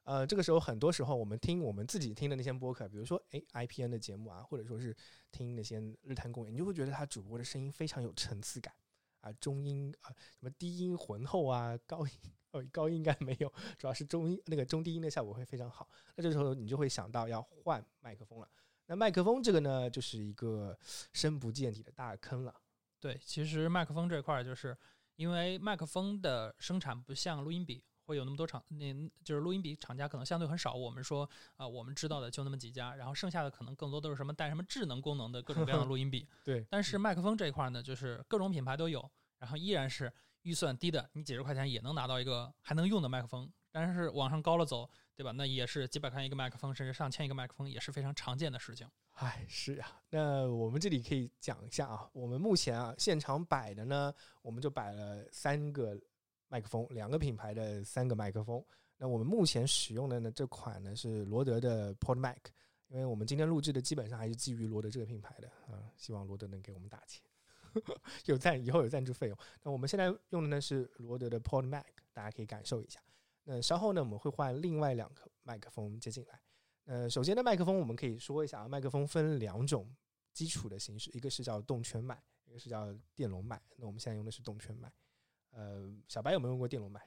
呃，这个时候很多时候我们听我们自己听的那些播客，比如说诶 IPN 的节目啊，或者说是听那些日坛公园，你就会觉得他主播的声音非常有层次感啊，中音啊，什么低音浑厚啊，高音哦高音应该没有，主要是中音那个中低音的效果会非常好。那这时候你就会想到要换麦克风了。那麦克风这个呢，就是一个深不见底的大坑了。对，其实麦克风这块儿，就是因为麦克风的生产不像录音笔会有那么多厂，那就是录音笔厂家可能相对很少。我们说啊、我们知道的就那么几家，然后剩下的可能更多都是什么带什么智能功能的各种各样的录音笔。对，但是麦克风这一块儿呢，就是各种品牌都有，然后依然是预算低的，你几十块钱也能拿到一个还能用的麦克风。但是往上高了走，对吧？那也是几百块钱一个麦克风，甚至上千一个麦克风，也是非常常见的事情。唉，是啊，那我们这里可以讲一下啊，我们目前啊现场摆的呢，我们就摆了三个麦克风，两个品牌的三个麦克风。那我们目前使用的呢这款呢是罗德的 PodMic，因为我们今天录制的基本上还是基于罗德这个品牌的啊，希望罗德能给我们打钱，有赞以后有赞助费用。那我们现在用的呢是罗德的 PodMic，大家可以感受一下。那稍后呢我们会换另外两个麦克风接进来。呃，首先的麦克风我们可以说一下啊，麦克风分两种基础的形式，一个是叫动圈麦，一个是叫电容麦。那我们现在用的是动圈麦。呃，小白有没有用过电容麦？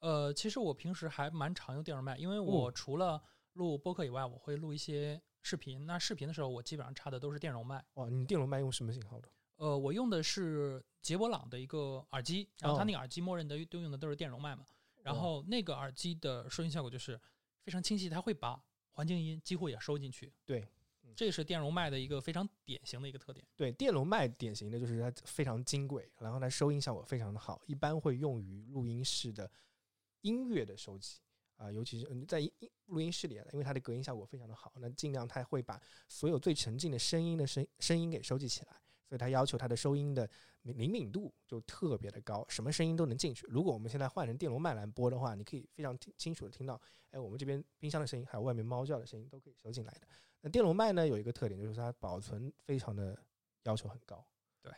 呃，其实我平时还蛮常用电容麦，因为我除了录播客以外，我会录一些视频。那视频的时候，我基本上插的都是电容麦。哇，你电容麦用什么型号的？呃，我用的是杰博朗的一个耳机，然后它哦那个耳机默认的都用的都是电容麦嘛。然后那个耳机的收音效果就是非常清晰，它会把环境音几乎也收进去。对，嗯这是电容麦的一个非常典型的一个特点。对，电容麦典型的就是它非常金贵，然后它收音效果非常的好，一般会用于录音室的音乐的收集啊、尤其是在音录音室里，因为它的隔音效果非常的好，那尽量它会把所有最沉静的声音的声声音给收集起来，所以它要求它的收音的灵灵敏度就特别的高，什么声音都能进去。如果我们现在换成电容麦来播的话，你可以非常听清楚的听到，哎，我们这边冰箱的声音，还有外面猫叫的声音都可以收进来的。那电容麦呢，有一个特点就是它保存非常的要求很高。对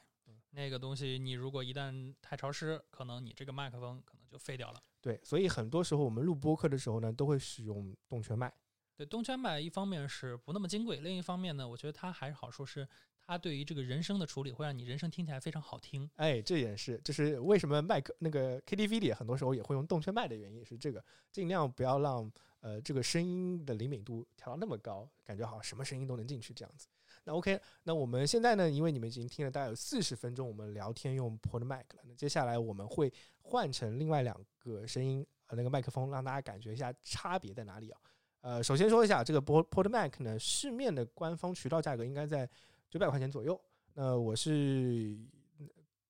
那个东西，你如果一旦太潮湿，可能你这个麦克风可能就废掉了。对，所以很多时候我们录播客的时候呢，都会使用动圈麦。对，动圈麦一方面是不那么金贵，另一方面呢，我觉得它还是好处是，它对于这个人声的处理会让你人声听起来非常好听。哎，这也是，就是为什么麦克那个 KTV 里很多时候也会用动圈麦的原因，是这个，尽量不要让呃这个声音的灵敏度调到那么高，感觉好像什么声音都能进去这样子。那 OK，那我们现在呢，因为你们已经听了大概有四十分钟，我们聊天用 PodMic 了，那接下来我们会换成另外两个声音呃那个麦克风，让大家感觉一下差别在哪里啊。呃，首先说一下这个 Pod PodMic 呢，市面的官方渠道价格应该在九百块钱左右。那我是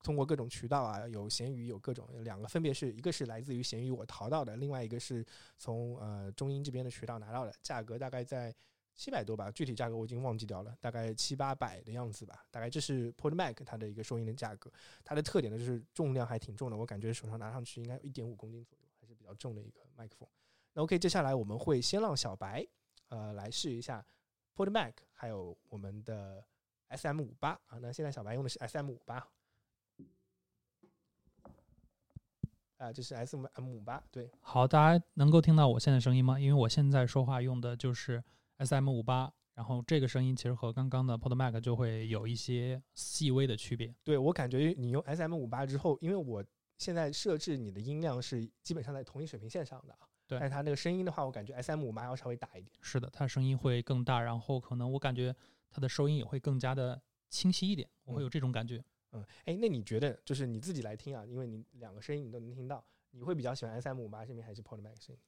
通过各种渠道啊，有闲鱼，有各种两个，分别是一个是来自于闲鱼我淘到的，另外一个是从呃中英这边的渠道拿到的，价格大概在七百多吧，具体价格我已经忘记掉了，大概七八百的样子吧。大概这是 Port Mac 它的一个收音的价格，它的特点呢就是重量还挺重的，我感觉手上拿上去应该有一点五公斤左右，还是比较重的一个麦克风。那 OK，接下来我们会先让小白呃来试一下 Port Mac，还有我们的 SM 五八啊。那现在小白用的是 SM 五八。啊，这是 S M M 五八，对，好，大家能够听到我现在声音吗？因为我现在说话用的就是 S M 五八，然后这个声音其实和刚刚的 Pod Mac 就会有一些细微的区别。对我感觉你用 S M 五八之后，因为我现在设置你的音量是基本上在同一水平线上的啊，对但是它那个声音的话，我感觉 S M 五八要稍微大一点。是的，它声音会更大，然后可能我感觉它的收音也会更加的清晰一点，我会有这种感觉。嗯，哎，那你觉得就是你自己来听啊，因为你两个声音你都能听到，你会比较喜欢 S M 五八声音还是 PodMac 声音？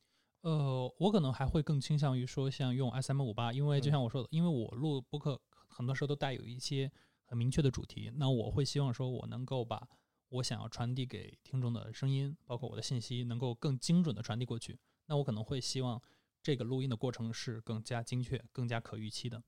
呃，我可能还会更倾向于说像用 S M 五八，因为就嗯像我说的，因为我录播客很多时候都带有一些很明确的主题，那我会希望说我能够把我想要传递给听众的声音，包括我的信息，能够更精准的传递过去。那我可能会希望这个录音的过程是更加精确、更加可预期的。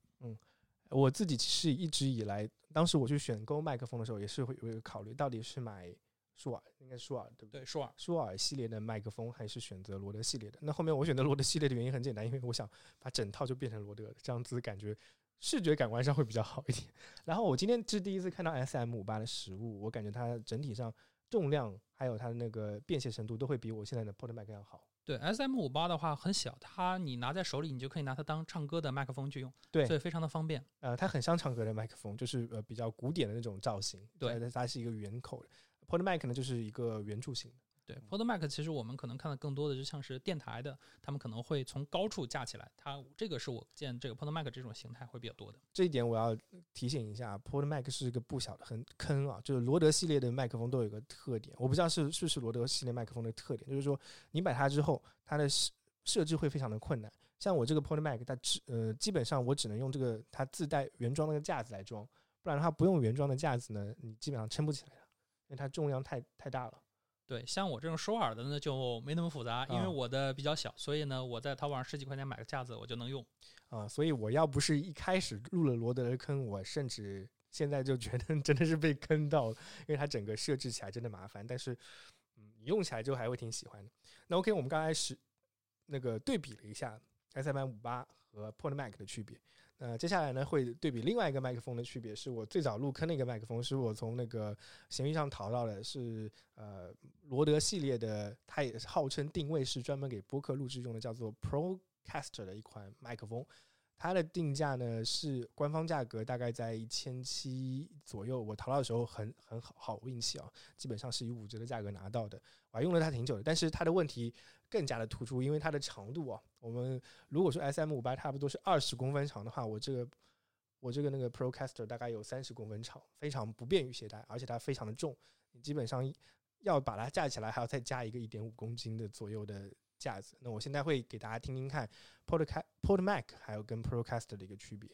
我自己其实一直以来，当时我去选购麦克风的时候，也是会有一个考虑，到底是买舒尔，应该是舒尔对不对？对，舒尔，舒尔系列的麦克风，还是选择罗德系列的？那后面我选择罗德系列的原因很简单，因为我想把整套就变成罗德，这样子感觉视觉感官上会比较好一点。然后我今天是第一次看到 S M 五八的实物，我感觉它整体上重量还有它的那个便携程度都会比我现在的 PodMac 要好。对 S M 五八的话很小，它你拿在手里，你就可以拿它当唱歌的麦克风去用，对所以非常的方便。呃，它很像唱歌的麦克风，就是呃比较古典的那种造型。对它它是一个圆口的 Pod Mic 呢就是一个圆柱形的。对 PodMac，其实我们可能看的更多的就像是电台的，他们可能会从高处架起来，它这个是我见这个 PodMac 这种形态会比较多的。这一点我要提醒一下，PodMac 是一个不小的很坑啊，就是罗德系列的麦克风都有一个特点，我不知道是是不是罗德系列麦克风的特点，就是说你买它之后，它的设设置会非常的困难。像我这个 PodMac，它只呃基本上我只能用这个它自带原装那个架子来装，不然的话不用原装的架子呢，你基本上撑不起来了，因为它重量太太大了。对，像我这种收耳的呢就没那么复杂，因为啊我的比较小，所以呢我在淘宝上十几块钱买个架子我就能用。啊，所以我要不是一开始入了罗德的坑，我甚至现在就觉得 真的是被坑到了，因为它整个设置起来真的麻烦，但是嗯，你用起来就还会挺喜欢的。那 OK，我们刚才是那个对比了一下 S M 五八和 PodMac 的区别。呃接下来呢，会对比另外一个麦克风的区别，是我最早入坑的一个麦克风，是我从那个闲鱼上淘到的，是呃罗德系列的，它也号称定位是专门给播客录制用的，叫做 Procaster 的一款麦克风。它的定价呢是官方价格大概在一千七左右，我淘到的时候很很好好运气啊，基本上是以五折的价格拿到的，我还用了它挺久的。但是它的问题更加的突出，因为它的长度啊，我们如果说 S M 五八差不多是二十公分长的话，我这个我这个那个 Procaster 大概有三十公分长，非常不便于携带，而且它非常的重，你基本上要把它架起来还要再加一个一点五公斤的左右的架子。那我现在会给大家听听看 Podca PodMac 还有跟 Procaster 的一个区别。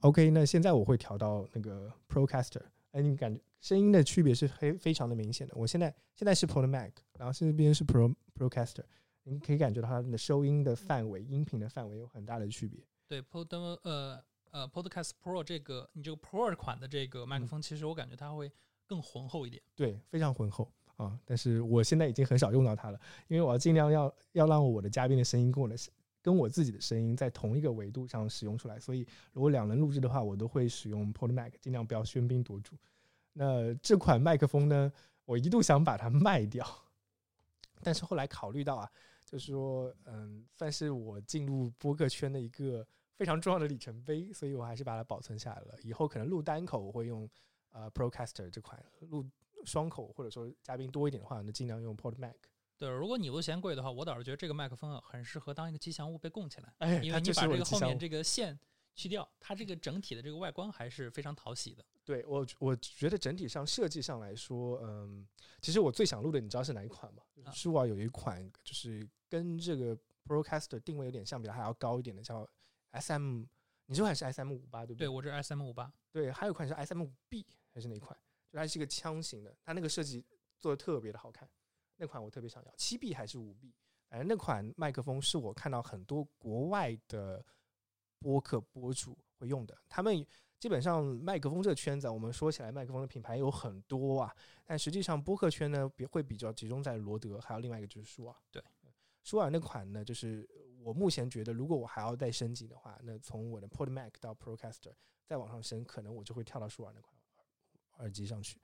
OK，那现在我会调到那个 Procaster，哎，你感觉声音的区别是非非常的明显的。我现在现在是 PodMac，然后这边是 Pro Procaster，你可以感觉到它的收音的范围、音频的范围有很大的区别。对 Pod 呃呃 Podcast Pro 这个你这个 Pro 款的这个麦克风，其实我感觉它会更浑厚一点。对，非常浑厚啊。但是我现在已经很少用到它了，因为我要尽量要要让我的嘉宾的声音跟我的跟我自己的声音在同一个维度上使用出来。所以如果两人录制的话，我都会使用 PodMac，尽量不要喧宾夺主。那这款麦克风呢，我一度想把它卖掉，但是后来考虑到啊，就是说，嗯，算是我进入播客圈的一个非常重要的里程碑，所以我还是把它保存下来了。以后可能录单口我会用呃 Procaster 这款，录双口或者说嘉宾多一点的话，那尽量用 PodMac。对，如果你不嫌贵的话，我倒是觉得这个麦克风啊，很适合当一个吉祥物被供起来，哎，因为你把这个后面这个线去掉，它这个整体的这个外观还是非常讨喜的。对我，我觉得整体上设计上来说，嗯，其实我最想录的，你知道是哪一款吗？舒尔有一款，就是跟这个 Procaster 定位有点像，比它还要高一点的，叫 SM，你这款是 SM 五八对不对？对我这 S M 五八，对，还有一款是 SM 五 B 还是哪一款？就它是一个枪型的，它那个设计做的特别的好看，那款我特别想要，七 B 还是五 B？反正那款麦克风是我看到很多国外的播客博主会用的，他们基本上麦克风这个圈子啊，我们说起来麦克风的品牌有很多啊，但实际上播客圈呢，比会比较集中在罗德，还有另外一个就是舒尔。对，舒尔那款呢，就是我目前觉得，如果我还要再升级的话，那从我的 PodMac 到 Procaster 再往上升，可能我就会跳到舒尔那款耳机上去。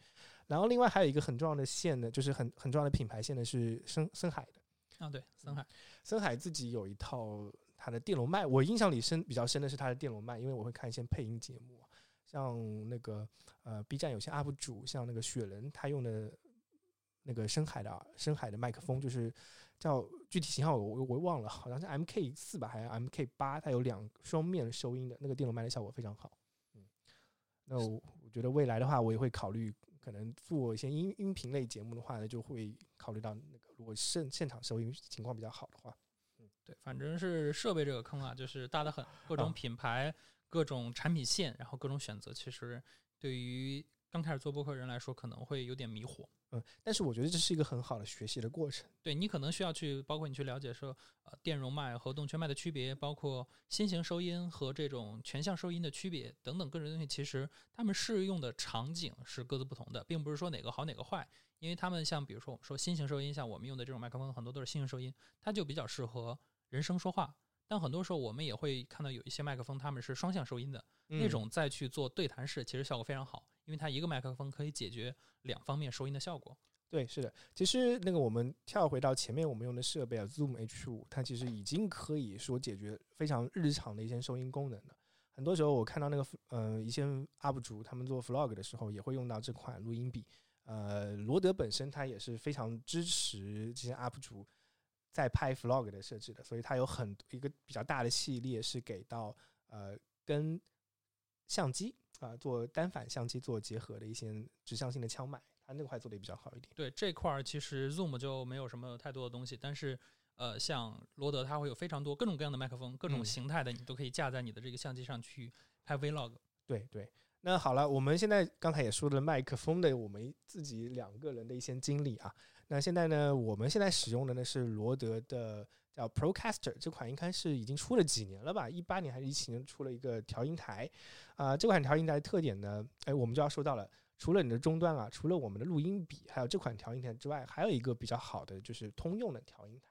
然后另外还有一个很重要的线呢，就是很很重要的品牌线呢是深深海的。啊，对，森海，森海自己有一套它的电容麦，我印象里深比较深的是它的电容麦，因为我会看一些配音节目啊，像那个呃 B 站有些 UP 主，像那个雪人，他用的那个深海的深海的麦克风，就是叫具体型号我我我忘了，好像是 MK 四吧，还是 MK 八，它有两双面收音的那个电容麦的效果非常好。嗯，那我我觉得未来的话，我也会考虑，可能做一些音音频类节目的话呢，就会考虑到那个如果现现场收音情况比较好的话，对，反正是设备这个坑啊，就是大得很，各种啊。品牌、各种产品线，然后各种选择，其实对于刚开始做播客人来说，可能会有点迷惑。嗯，但是我觉得这是一个很好的学习的过程。对你可能需要去，包括你去了解说，呃，电容麦和动圈麦的区别，包括新型收音和这种全向收音的区别等等各种东西，其实它们适用的场景是各自不同的，并不是说哪个好哪个坏，因为他们像比如说我们说新型收音，像我们用的这种麦克风，很多都是新型收音，它就比较适合人声说话。但很多时候我们也会看到有一些麦克风，他们是双向收音的，那嗯种再去做对谈式，其实效果非常好，因为它一个麦克风可以解决两方面收音的效果。对，是的。其实那个我们跳回到前面我们用的设备啊，Zoom H 五，它其实已经可以说解决非常日常的一些收音功能的。很多时候我看到那个呃一些 UP 主他们做 Vlog 的时候，也会用到这款录音笔。呃，罗德本身它也是非常支持这些 UP 主在拍 Vlog 的设置的，所以它有很一个比较大的系列是给到呃跟相机啊、做单反相机做结合的一些指向性的枪麦，它那块做的也比较好一点。对这块儿，其实 Zoom 就没有什么太多的东西，但是呃，像罗德它会有非常多各种各样的麦克风，各种嗯形态的，你都可以架在你的这个相机上去拍 Vlog。对对，那好了，我们现在刚才也说了麦克风的我们自己两个人的一些经历啊。那现在呢，我们现在使用的呢是罗德的叫 Procaster 这款，应该是已经出了几年了吧？一八年还是一七年出了一个调音台啊、这款调音台的特点呢，哎，我们就要说到了。除了你的终端啊，除了我们的录音笔，还有这款调音台之外，还有一个比较好的就是通用的调音台。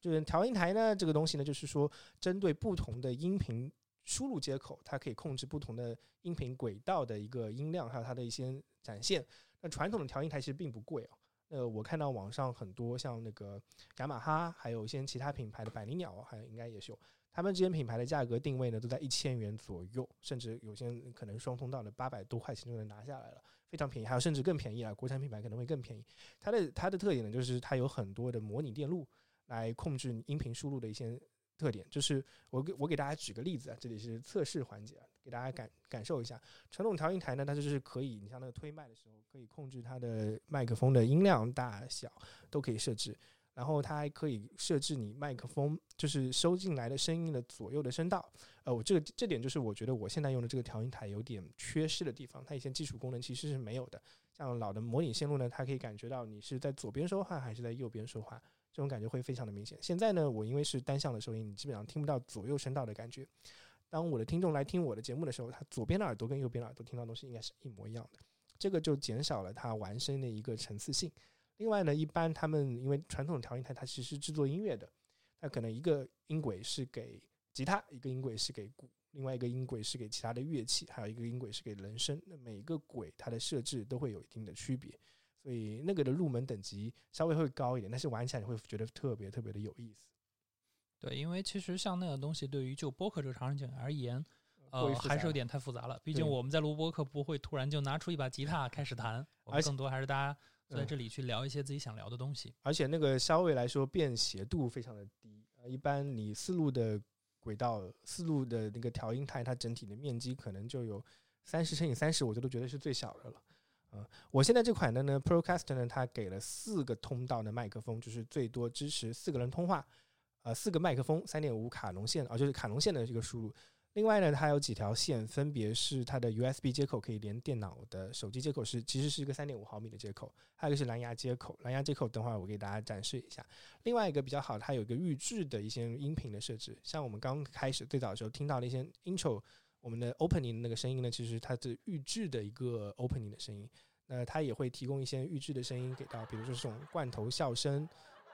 就是调音台呢，这个东西呢，就是说针对不同的音频输入接口，它可以控制不同的音频轨道的一个音量，还有它的一些展现。那传统的调音台其实并不贵哦。呃，我看到网上很多像那个雅马哈，还有一些其他品牌的百灵鸟，还有应该也是有，他们这些品牌的价格定位呢都在一千元左右，甚至有些可能双通道的八百多块钱就能拿下来了，非常便宜。还有甚至更便宜啊，国产品牌可能会更便宜。它的它的特点呢，就是它有很多的模拟电路来控制音频输入的一些特点。就是我给我给大家举个例子啊，这里是测试环节，给大家感感受一下。传统调音台呢，它就是可以，你像那个推麦的时候，可以控制它的麦克风的音量大小都可以设置，然后它还可以设置你麦克风就是收进来的声音的左右的声道。呃，我这个这点就是我觉得我现在用的这个调音台有点缺失的地方，它一些基础功能其实是没有的。像老的模拟线路呢，它可以感觉到你是在左边说话还是在右边说话，这种感觉会非常的明显。现在呢，我因为是单向的收音，你基本上听不到左右声道的感觉。当我的听众来听我的节目的时候，他左边的耳朵跟右边的耳朵听到的东西应该是一模一样的，这个就减少了它完声的一个层次性。另外呢，一般他们因为传统调音台它其实制作音乐的，它可能一个音轨是给吉他，一个音轨是给鼓，另外一个音轨是给其他的乐器，还有一个音轨是给人声。那每一个轨它的设置都会有一定的区别，所以那个的入门等级稍微会高一点，但是玩起来你会觉得特别特别的有意思。对，因为其实像那个东西，对于就播客这个场景而言，呃，还是有点太复杂了。毕竟我们在录播客不会突然就拿出一把吉他开始弹，我而更多还是大家在嗯这里去聊一些自己想聊的东西。而且那个稍微来说便携度非常的低。呃，一般你四路的轨道，四路的那个调音台，它整体的面积可能就有三十乘以三十，我就都觉得是最小的了。嗯、我现在这款的呢，Procaster 呢，它给了四个通道的麦克风，就是最多支持四个人通话，呃，四个麦克风，三点五卡农线，啊、就是卡农线的这个输入。另外呢，它有几条线，分别是它的 USB 接口可以连电脑的手机接口是，其实是一个三点五毫米的接口，还有一个是蓝牙接口。蓝牙接口等会儿我给大家展示一下。另外一个比较好，它有一个预制的一些音频的设置，像我们刚开始最早的时候听到的一些 intro，我们的 opening 的那个声音呢，其实它是预制的一个 opening 的声音。那它也会提供一些预制的声音给到，比如说这种罐头笑声，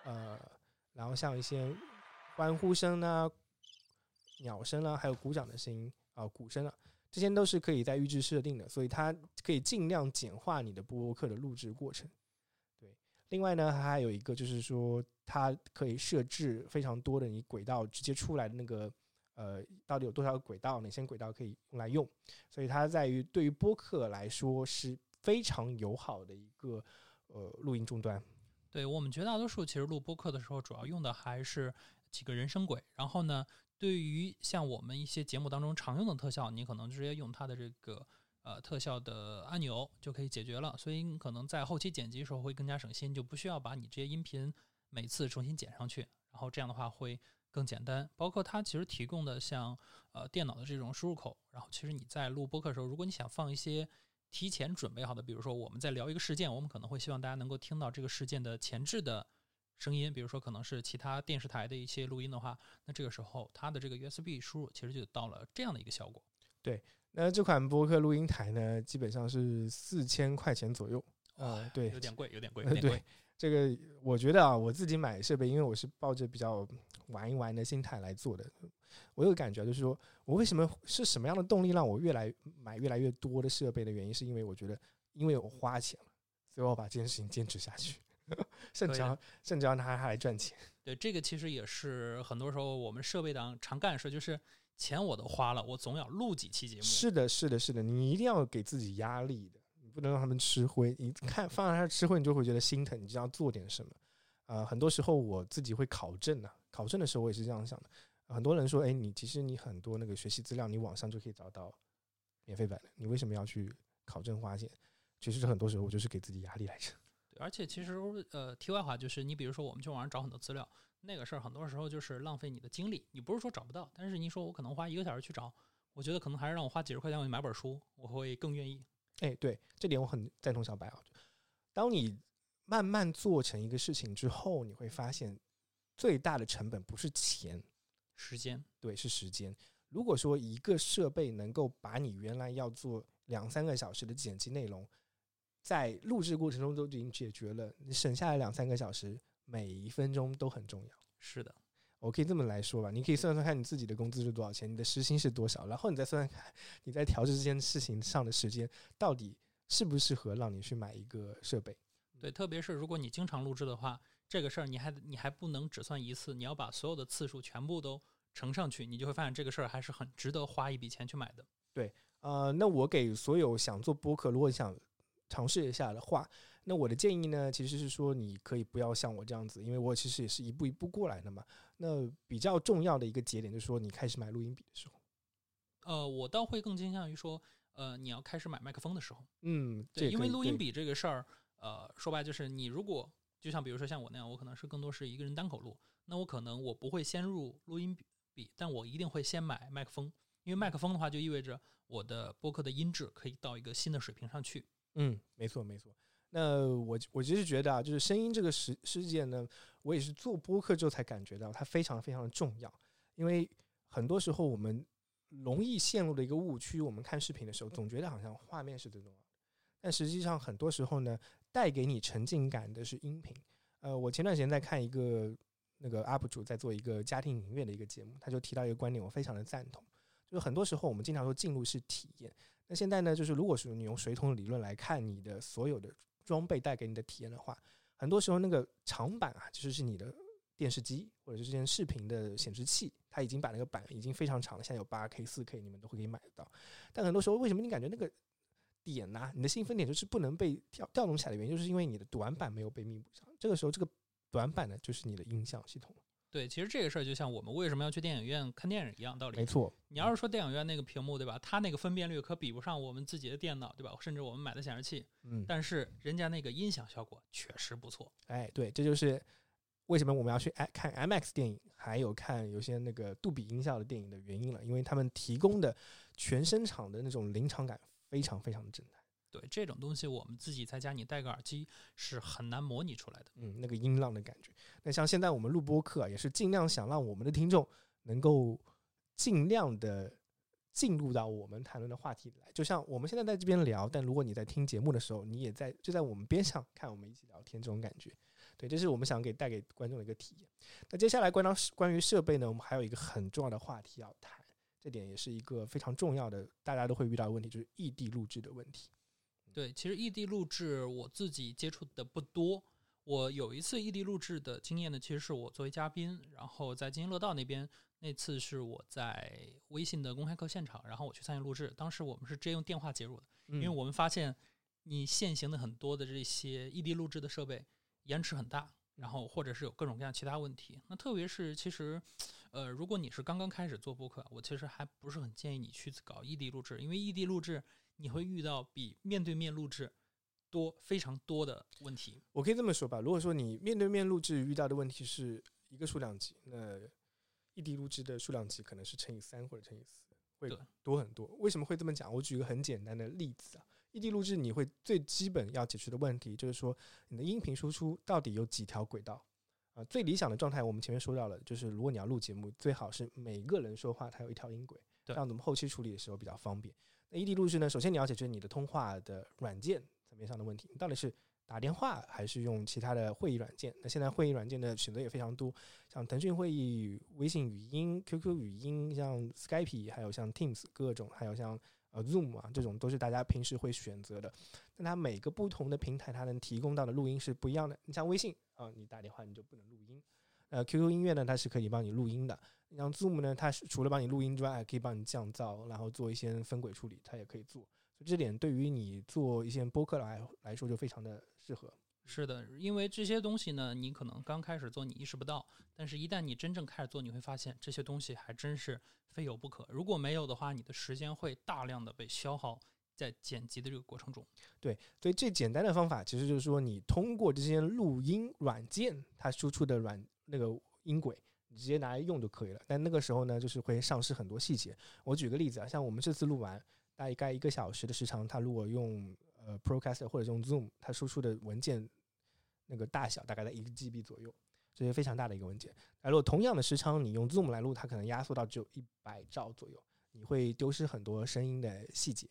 呃，然后像一些欢呼声啊、鸟声啊，还有鼓掌的声音啊、鼓声啊，这些都是可以在预制设定的，所以它可以尽量简化你的播客的录制过程。对，另外呢，还有一个就是说，它可以设置非常多的你轨道直接出来的那个。呃，到底有多少个轨道？哪些轨道可以用来用？所以它在于对于播客来说是非常友好的一个呃录音终端。对我们绝大多数其实录播客的时候，主要用的还是几个人声轨。然后呢，对于像我们一些节目当中常用的特效，你可能直接用它的这个呃特效的按钮就可以解决了，所以你可能在后期剪辑的时候会更加省心，就不需要把你这些音频每次重新剪上去，然后这样的话会更简单。包括它其实提供的像呃电脑的这种输入口，然后其实你在录播客的时候，如果你想放一些提前准备好的，比如说我们在聊一个事件，我们可能会希望大家能够听到这个事件的前置的声音，比如说可能是其他电视台的一些录音的话，那这个时候它的这个 USB 输入其实就到了这样的一个效果。对那这款播客录音台呢，基本上是四千块钱左右。呃，对，有点贵，有点贵，呃有点贵对。这个我觉得啊，我自己买设备，因为我是抱着比较玩一玩的心态来做的。我有个感觉，就是说我为什么是什么样的动力让我越来买越来越多的设备的原因，是因为我觉得，因为我花钱了，所以我把这件事情坚持下去，甚至甚至要拿它来赚钱。对，这个其实也是很多时候我们设备党常干的事，就是钱我都花了，我总要录几期节目。是的，是的，是的，你一定要给自己压力的，你不能让他们吃灰。你看放在他吃灰，你就会觉得心疼，你就要做点什么。啊、很多时候我自己会考证啊，考证的时候我也是这样想的。很多人说，哎，你其实你很多那个学习资料，你网上就可以找到免费版的，你为什么要去考证花钱？其实很多时候我就是给自己压力来着。对，而且其实呃，题外话就是，你比如说我们去网上找很多资料，那个事儿很多时候就是浪费你的精力。你不是说找不到，但是你说我可能花一个小时去找，我觉得可能还是让我花几十块钱我去买本书，我会更愿意。哎，对，这点我很赞同小白啊。当你慢慢做成一个事情之后，你会发现最大的成本不是钱，时间，对，是时间。如果说一个设备能够把你原来要做两三个小时的剪辑内容，在录制过程中都已经解决了，你省下来两三个小时，每一分钟都很重要。是的，我可以这么来说吧，你可以算算看你自己的工资是多少钱，你的时薪是多少，然后你再算算看你在调制这件事情上的时间到底适不适合让你去买一个设备。对，特别是如果你经常录制的话，这个事儿你还你还不能只算一次，你要把所有的次数全部都乘上去，你就会发现这个事儿还是很值得花一笔钱去买的。对呃，那我给所有想做播客，如果想尝试一下的话，那我的建议呢，其实是说你可以不要像我这样子，因为我其实也是一步一步过来的嘛。那比较重要的一个节点就是说，你开始买录音笔的时候，呃，我倒会更倾向于说，呃，你要开始买麦克风的时候，嗯，对，因为录音笔这个事儿，呃，说白就是你如果就像比如说像我那样，我可能是更多是一个人单口录，那我可能我不会先入录音笔，但我一定会先买麦克风，因为麦克风的话就意味着我的播客的音质可以到一个新的水平上去。嗯，没错没错。那我我其实觉得啊，就是声音这个事事件呢，我也是做播客之后才感觉到它非常非常的重要，因为很多时候我们容易陷入的一个误区，我们看视频的时候总觉得好像画面是最重要的，但实际上很多时候呢，带给你沉浸感的是音频。呃，我前段时间在看一个那个 UP 主在做一个家庭影院的一个节目，他就提到一个观点，我非常的赞同，就是很多时候我们经常说进入式体验。那现在呢，就是如果是你用水桶理论来看你的所有的装备带给你的体验的话，很多时候那个长板啊，其实是你的电视机或者是这件视频的显示器，它已经把那个板已经非常长了，现在有八 K、四 K，你们都会可以买得到。但很多时候，为什么你感觉那个点呐、你的兴奋点就是不能被调调动起来的原因，就是因为你的短板没有被弥补上。这个时候，这个短板呢，就是你的音响系统。对，其实这个事儿就像我们为什么要去电影院看电影一样道理。没错，你要是说电影院那个屏幕，对吧？它那个分辨率可比不上我们自己的电脑，对吧？甚至我们买的显示器，嗯，但是人家那个音响效果确实不错。哎，对，这就是为什么我们要去爱看 IMAX 电影，还有看有些那个杜比音效的电影的原因了，因为他们提供的全声场的那种临场感非常非常的震撼。对这种东西，我们自己在家你戴个耳机是很难模拟出来的。嗯，那个音浪的感觉。那像现在我们录播课、啊，也是尽量想让我们的听众能够尽量的进入到我们谈论的话题里来。就像我们现在在这边聊，但如果你在听节目的时候，你也在就在我们边上看我们一起聊天，这种感觉。对，这是我们想给带给观众的一个体验。那接下来关到关于设备呢，我们还有一个很重要的话题要谈，这点也是一个非常重要的，大家都会遇到的问题，就是异地录制的问题。对，其实异地录制我自己接触的不多。我有一次异地录制的经验呢，其实是我作为嘉宾，然后在津津乐道那边，那次是我在微信的公开课现场，然后我去参与录制。当时我们是直接用电话接入的，因因为我们发现你现行的很多的这些异地录制的设备延迟很大，然后或者是有各种各样其他问题。那特别是其实，呃，如果你是刚刚开始做播客，我其实还不是很建议你去搞异地录制，因为异地录制你会遇到比面对面录制多非常多的问题。我可以这么说吧，如果说你面对面录制遇到的问题是一个数量级，那异地录制的数量级可能是乘以三或者乘以四，会多很多。为什么会这么讲？我举一个很简单的例子啊，异地录制你会最基本要解决的问题就是说，你的音频输出到底有几条轨道？啊、最理想的状态我们前面说到了，就是如果你要录节目，最好是每个人说话它有一条音轨，这对样我们后期处理的时候比较方便。那异地录制呢，首先你要解决你的通话的软件层面上的问题，你到底是打电话还是用其他的会议软件？那现在会议软件的选择也非常多，像腾讯会议、微信语音、QQ 语音，像 Skype，还有像 Teams 各种，还有像呃 Zoom 啊，这种都是大家平时会选择的。但它每个不同的平台，它能提供到的录音是不一样的。你像微信啊、你打电话你就不能录音。呃，QQ 音乐呢，它是可以帮你录音的。然后 Zoom 呢，它是除了帮你录音之外，还可以帮你降噪，然后做一些分轨处理，它也可以做。所以这点对于你做一些播客来来说就非常的适合。是的，因为这些东西呢，你可能刚开始做你意识不到，但是一旦你真正开始做，你会发现这些东西还真是非有不可。如果没有的话，你的时间会大量的被消耗在剪辑的这个过程中。对，所以最简单的方法其实就是说，你通过这些录音软件它输出的软那个音轨，你直接拿来用就可以了。但那个时候呢，就是会丧失很多细节。我举个例子啊，像我们这次录完大概一个小时的时长，它如果用呃 Procaster 或者用 Zoom，它输出的文件那个大小大概在一个 GB 左右，这是非常大的一个文件。而如果同样的时长你用 Zoom 来录，它可能压缩到只有一百兆左右，你会丢失很多声音的细节。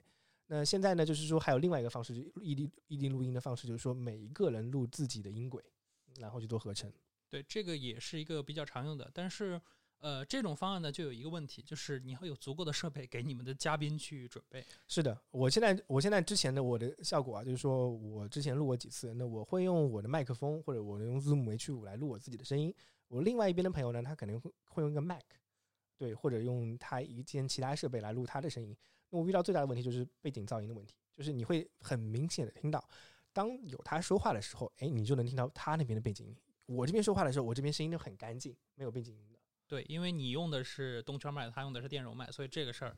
那现在呢，就是说还有另外一个方式，就异地异地录音的方式，就是说每一个人录自己的音轨，然后去做合成。对，这个也是一个比较常用的，但是呃，这种方案呢就有一个问题，就是你要有足够的设备给你们的嘉宾去准备。是的，我现在我现在之前的我的效果啊，就是说我之前录过几次，那我会用我的麦克风或者我用 Zoom H5 来录我自己的声音。我另外一边的朋友呢，他可能会会用一个 Mac，对，或者用他一件其他设备来录他的声音。那我遇到最大的问题就是背景噪音的问题，就是你会很明显的听到，当有他说话的时候，哎，你就能听到他那边的背景音。我这边说话的时候，我这边声音都很干净，没有背景音的。对，因为你用的是动圈麦，他用的是电容麦，所以这个事儿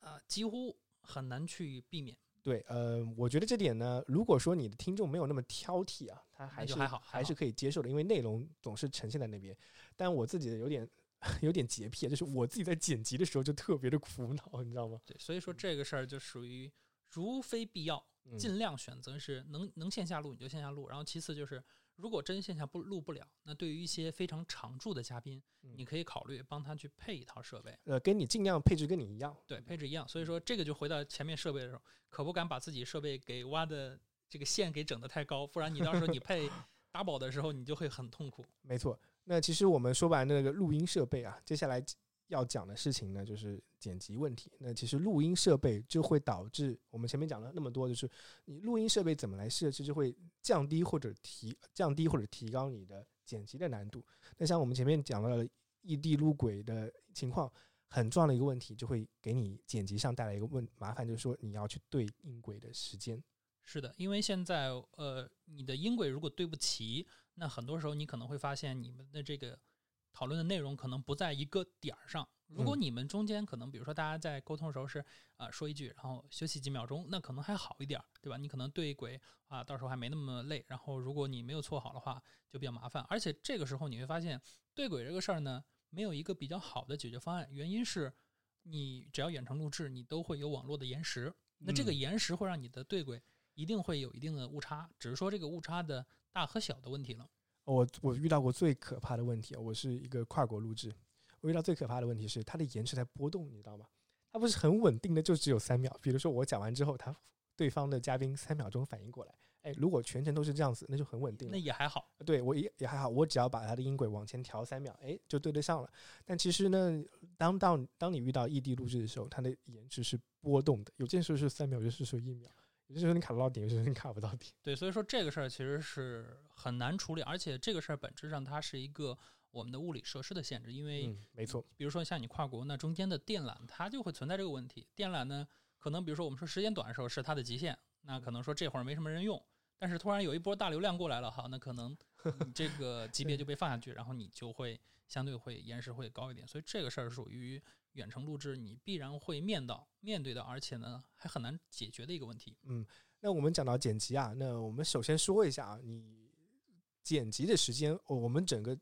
啊、几乎很难去避免。对，呃，我觉得这点呢，如果说你的听众没有那么挑剔啊，他还就是还好还还是可以接受的，因为内容总是呈现在那边。但我自己的有点 有点洁癖，就是我自己在剪辑的时候就特别的苦恼，你知道吗？对，所以说这个事儿就属于如非必要，嗯尽量选择是能能线下录你就线下录，然后其次就是如果真线下不录不了，那对于一些非常常驻的嘉宾，嗯你可以考虑帮他去配一套设备。呃，跟你尽量配置跟你一样。对，配置一样。所以说这个就回到前面设备的时候，可不敢把自己设备给挖的这个线给整得太高，不然你到时候你配 double 的时候，你就会很痛苦。没错。那其实我们说完那个录音设备啊，接下来要讲的事情呢，就是剪辑问题。那其实录音设备就会导致我们前面讲了那么多，就是你录音设备怎么来设置，就会降低或者提降低或者提高你的剪辑的难度。那像我们前面讲到的异地录轨的情况，很重要的一个问题，就会给你剪辑上带来一个问麻烦，就是说你要去对音轨的时间。是的，因为现在呃，你的音轨如果对不齐，那很多时候你可能会发现你们的这个讨论的内容可能不在一个点儿上。如果嗯你们中间可能，比如说大家在沟通的时候是啊、呃说一句，然后休息几秒钟，那可能还好一点儿，对吧？你可能对轨啊，到时候还没那么累。然后如果你没有错好的话，就比较麻烦。而且这个时候你会发现，对轨这个事儿呢，没有一个比较好的解决方案。原因是你只要远程录制，你都会有网络的延时，那这个嗯延时会让你的对轨一定会有一定的误差，只是说这个误差的大和小的问题了。我我遇到过最可怕的问题啊，我是一个跨国录制，我遇到最可怕的问题是它的延迟在波动，你知道吗？它不是很稳定的，就只有三秒。比如说我讲完之后，他对方的嘉宾三秒钟反应过来，哎，如果全程都是这样子，那就很稳定那。也还好，对我也也还好，我只要把它的音轨往前调三秒，哎，就对得上了。但其实呢，当到当你遇到异地录制的时候，它的延迟是波动的，有件时候是三秒，有些时候一秒，有些时候你卡得到点，有些时候你卡不到点。对，所以说这个事儿其实是很难处理，而且这个事儿本质上它是一个我们的物理设施的限制，因为嗯，没错，比如说像你跨国，那中间的电缆它就会存在这个问题。电缆呢，可能比如说我们说时间短的时候是它的极限，那可能说这会儿没什么人用，但是突然有一波大流量过来了，哈，那可能你这个级别就被放下去，然后你就会相对会延时会高一点。所以这个事儿属于远程录制，你必然会面到面对的，而且呢还很难解决的一个问题。嗯，那我们讲到剪辑啊，那我们首先说一下啊，你剪辑的时间，我们整个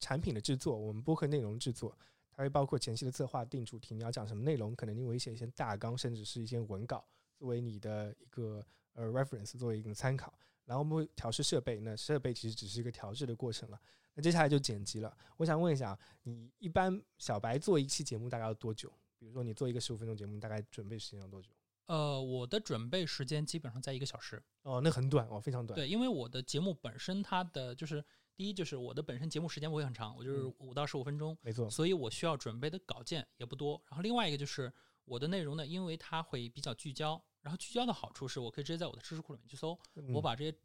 产品的制作，我们播客内容制作，它会包括前期的策划、定主题，你要讲什么内容，可能你会写一些大纲，甚至是一些文稿，作为你的一个呃 reference，作为一个参考。然后我们会调试设备，那设备其实只是一个调制的过程了。那接下来就剪辑了。我想问一下，你一般小白做一期节目大概要多久？比如说你做一个十五分钟节目，大概准备时间要多久？呃，我的准备时间基本上在一个小时。哦，那很短哦，非常短。对，因为我的节目本身它的就是第一就是我的本身节目时间不会很长，我就是嗯五到十五分钟，没错。所以我需要准备的稿件也不多。然后另外一个就是我的内容呢，因为它会比较聚焦，然后聚焦的好处是我可以直接在我的知识库里面去搜，我嗯把这些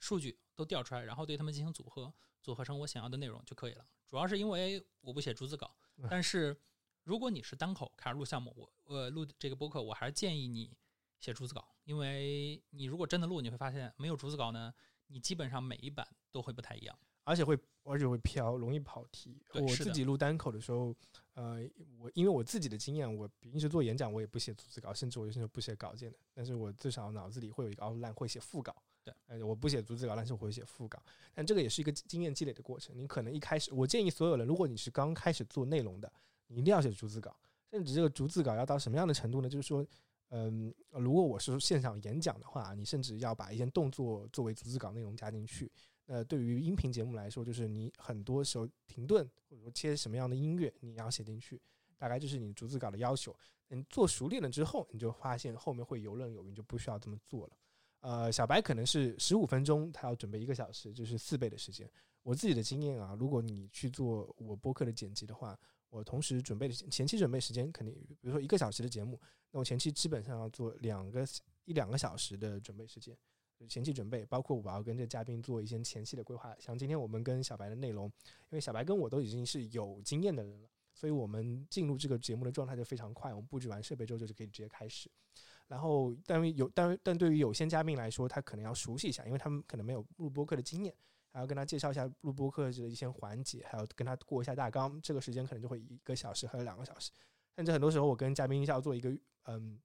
数据都调出来，然后对它们进行组合，组合成我想要的内容就可以了。主要是因为我不写逐字稿嗯，但是如果你是单口开始录项目，我呃录这个播客，我还是建议你写逐字稿，因为你如果真的录，你会发现没有逐字稿呢，你基本上每一版都会不太一样。而且会而且会飘，容易跑题。我自己录单口的时候，呃，我因为我自己的经验，我平时做演讲我也不写逐字稿，甚至我有些时候不写稿件的。但是我至少脑子里会有一个 outline，会写副稿。对，呃，我不写逐字稿，但是我会写副稿。但这个也是一个经验积累的过程。你可能一开始，我建议所有人，如果你是刚开始做内容的，你一定要写逐字稿。甚至这个逐字稿要到什么样的程度呢？就是说，嗯，如果我是现场演讲的话，你甚至要把一些动作作为逐字稿内容加进去。呃，对于音频节目来说，就是你很多时候停顿或者说切什么样的音乐，你要写进去，大概就是你逐字稿的要求。你做熟练了之后，你就发现后面会游刃有余，就不需要这么做了。呃，小白可能是十五分钟，他要准备一个小时，就是四倍的时间。我自己的经验啊，如果你去做我播客的剪辑的话，我同时准备的前期准备时间肯定，比如说一个小时的节目，那我前期基本上要做两个一两个小时的准备时间。前期准备，包括我要跟这嘉宾做一些前期的规划。像今天我们跟小白的内容，因为小白跟我都已经是有经验的人了，所以我们进入这个节目的状态就非常快。我们布置完设备之后，就是可以直接开始。然后，但有但但对于有些嘉宾来说，他可能要熟悉一下，因为他们可能没有录播课的经验，还要跟他介绍一下录播课的一些环节，还要跟他过一下大纲。这个时间可能就会一个小时还有两个小时。甚至很多时候，我跟嘉宾要做一个嗯，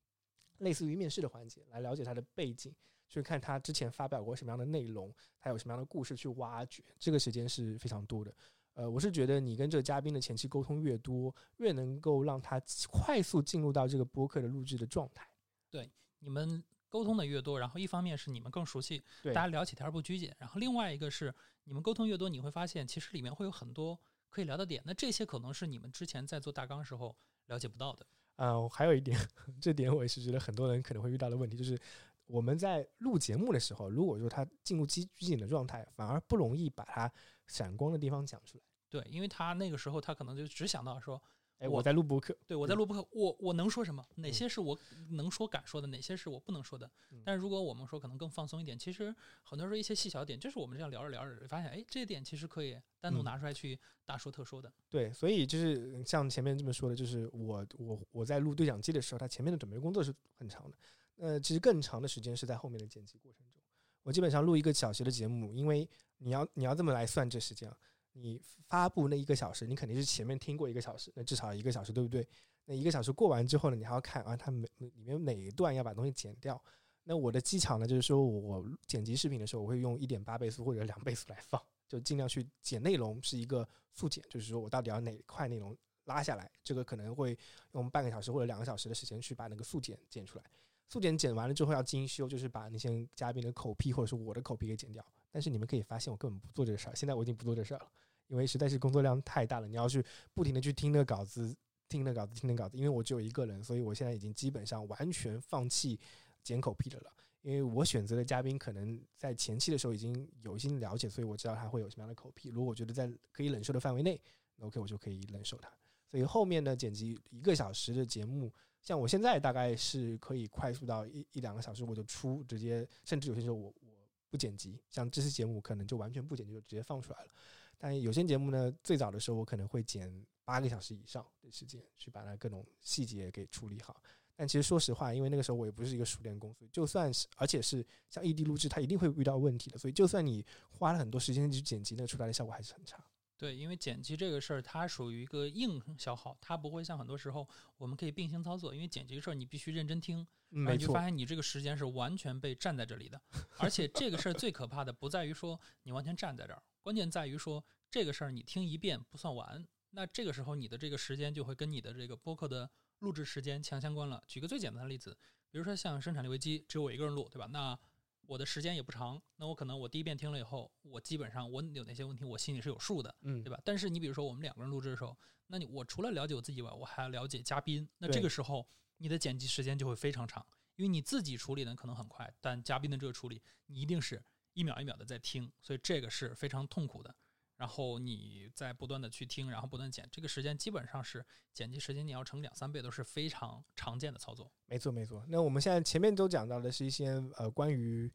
类似于面试的环节，来了解他的背景。去看他之前发表过什么样的内容，他有什么样的故事去挖掘，这个时间是非常多的。呃，我是觉得你跟这个嘉宾的前期沟通越多，越能够让他快速进入到这个播客的录制的状态。对你们沟通的越多，然后一方面是你们更熟悉，对大家聊起天儿不拘谨，然后另外一个是你们沟通越多，你会发现其实里面会有很多可以聊的点，那这些可能是你们之前在做大纲时候了解不到的。呃，还有一点，这点我也是觉得很多人可能会遇到的问题，就是我们在录节目的时候，如果说他进入拘拘谨的状态，反而不容易把他闪光的地方讲出来。对，因为他那个时候他可能就只想到说，哎，我我在录播客，对我在录播课，我我能说什么？哪嗯些是我能说敢说的，哪些是我不能说的嗯？但是如果我们说可能更放松一点，其实很多时候一些细小点，就是我们这样聊着聊着，发现哎，这些点其实可以单独嗯拿出来去大说特说的。对，所以就是像前面这么说的，就是我我我在录对讲机的时候，他前面的准备工作是很长的。呃，其实更长的时间是在后面的剪辑过程中。我基本上录一个小时的节目，因为你要你要这么来算这时间，你发布那一个小时，你肯定是前面听过一个小时，那至少一个小时，对不对？那一个小时过完之后呢，你还要看啊，它每里面哪一段要把东西剪掉。那我的技巧呢，就是说我剪辑视频的时候，我会用一点八倍速或者两倍速来放，就尽量去剪内容是一个速剪，就是说我到底要哪块内容拉下来，这个可能会用半个小时或者两个小时的时间去把那个速剪剪出来。速剪剪完了之后要精修，就是把那些嘉宾的口癖或者是我的口癖给剪掉。但是你们可以发现，我根本不做这个事儿。现在我已经不做这事儿了，因为实在是工作量太大了，你要去不停的去听那个稿子，听那个稿子，听那个稿子。因为我只有一个人，所以我现在已经基本上完全放弃剪口癖的了。因为我选择的嘉宾可能在前期的时候已经有一些了解，所以我知道他会有什么样的口癖。如果我觉得在可以忍受的范围内那，OK，我就可以忍受他。所以后面的剪辑一个小时的节目，像我现在大概是可以快速到一一两个小时我就出，直接甚至有些时候我我不剪辑，像这期节目可能就完全不剪辑就直接放出来了。但有些节目呢，最早的时候我可能会剪八个小时以上的时间去把它各种细节给处理好。但其实说实话，因为那个时候我也不是一个熟练工，所以就算是而且是像异地录制，它一定会遇到问题的。所以就算你花了很多时间去剪辑，那出来的效果还是很差。对，因为剪辑这个事儿，它属于一个硬消耗，它不会像很多时候我们可以并行操作。因为剪辑事儿，你必须认真听，没错你就发，现你这个时间是完全被站在这里的。而且这个事儿最可怕的不在于说你完全站在这儿，关键在于说这个事儿你听一遍不算完，那这个时候你的这个时间就会跟你的这个播客的录制时间强相关了。举个最简单的例子，比如说像生产力危机，只有我一个人录，对吧？那我的时间也不长，那我可能我第一遍听了以后，我基本上我有哪些问题，我心里是有数的。嗯对，吧？但是你比如说我们两个人录制的时候，那你我除了了解我自己以外，我还要了解嘉宾。那这个时候你的剪辑时间就会非常长，因为你自己处理的可能很快，但嘉宾的这个处理你一定是一秒一秒的在听，所以这个是非常痛苦的。然后你在不断的去听，然后不断剪，这个时间基本上是剪辑时间你要乘两三倍都是非常常见的操作。没错没错。那我们现在前面都讲到的是一些呃关于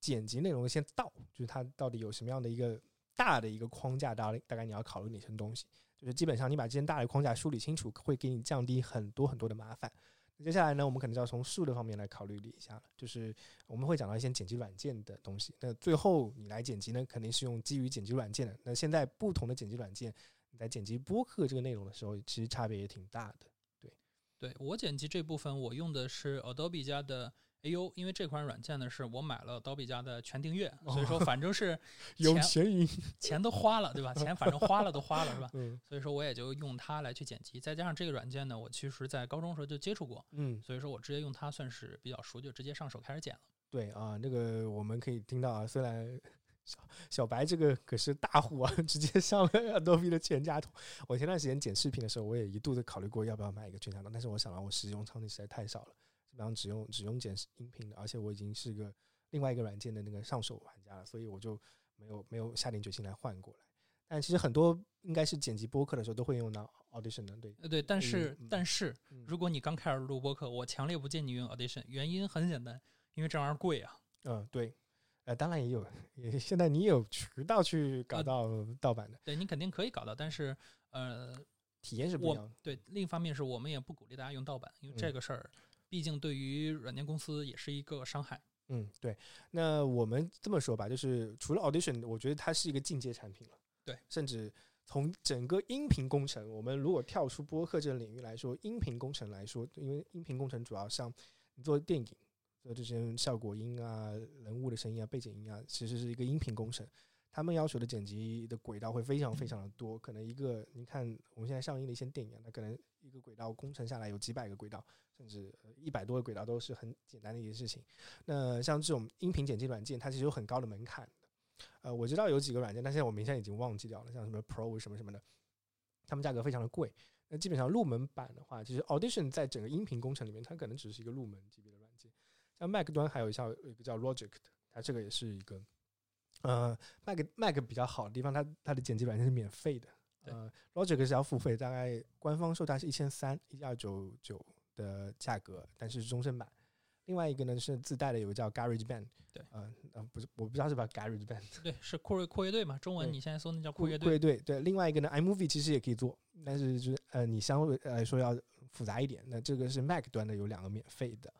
剪辑内容的一些道，就是它到底有什么样的一个大的一个框架，大概大概你要考虑哪些东西。就是基本上你把这些大的框架梳理清楚，会给你降低很多很多的麻烦。接下来呢，我们可能就要从数的方面来考虑一下了，就是我们会讲到一些剪辑软件的东西。那最后你来剪辑呢，肯定是用基于剪辑软件的。那现在不同的剪辑软件，你在剪辑播客这个内容的时候，其实差别也挺大的。对对我剪辑这部分，我用的是 Adobe 家的 AU，因为这款软件呢是我买了 Adobe 家的全订阅，所以说反正是有钱钱都花了，对吧？钱反正花了都花了，是吧？嗯所以说我也就用它来去剪辑，再加上这个软件呢，我其实在高中时候就接触过，嗯，所以说我直接用它算是比较熟，就直接上手开始剪了。对啊，那个我们可以听到啊，虽然小小白这个可是大户啊，直接上了 Adobe 的全家桶。我前段时间剪视频的时候，我也一度的考虑过要不要买一个全家桶，但是我想了我使用场景实在太少了，基本上只用只用剪音频的，而且我已经是个另外一个软件的那个上手玩家了，所以我就没有没有下定决心来换过来。但其实很多应该是剪辑播客的时候都会用到 Audition 的，对，呃，对，但是嗯但是嗯如果你刚开始录播客，我强烈不建议你用 Audition，原因很简单，因为这玩意儿贵啊。嗯，对，呃，当然也有，也现在你也有渠道去搞呃到盗版的，对你肯定可以搞到，但是呃，体验是不一样的。对另一方面是我们也不鼓励大家用盗版，因为这嗯个事儿毕竟对于软件公司也是一个伤害。嗯，对。那我们这么说吧，就是除了 Audition，我觉得它是一个进阶产品了。对，甚至从整个音频工程，我们如果跳出播客这个领域来说，音频工程来说，因为音频工程主要像你做电影做这些效果音啊、人物的声音啊、背景音啊，其实是一个音频工程。他们要求的剪辑的轨道会非常非常的多，可能一个你看我们现在上映的一些电影啊，那可能一个轨道工程下来有几百个轨道，甚至一百多个轨道都是很简单的一件事情。那像这种音频剪辑软件，它其实有很高的门槛的。呃，我知道有几个软件，但现在我名下已经忘记掉了，像什么 Pro 什么什么的，他们价格非常的贵。那基本上入门版的话，其实 Audition 在整个音频工程里面，它可能只是一个入门级别的软件。像 Mac 端还有一项有一个叫 Logic 的，它这个也是一个，呃，Mac Mac 比较好的地方，它它的剪辑软件是免费的。对呃，Logic 是要付费，大概官方售价是一千三一二九九的价格，但是终身版。另外一个呢是自带的有个叫 GarageBand，对呃呃不是我不知道是不是 GarageBand 对，是酷睿酷乐队嘛？中文你现在搜那叫酷酷乐队。乐队对，另外一个呢 iMovie 其实也可以做，但是就是呃你相对来说要复杂一点。那这个是 Mac 端的有两个免费的，你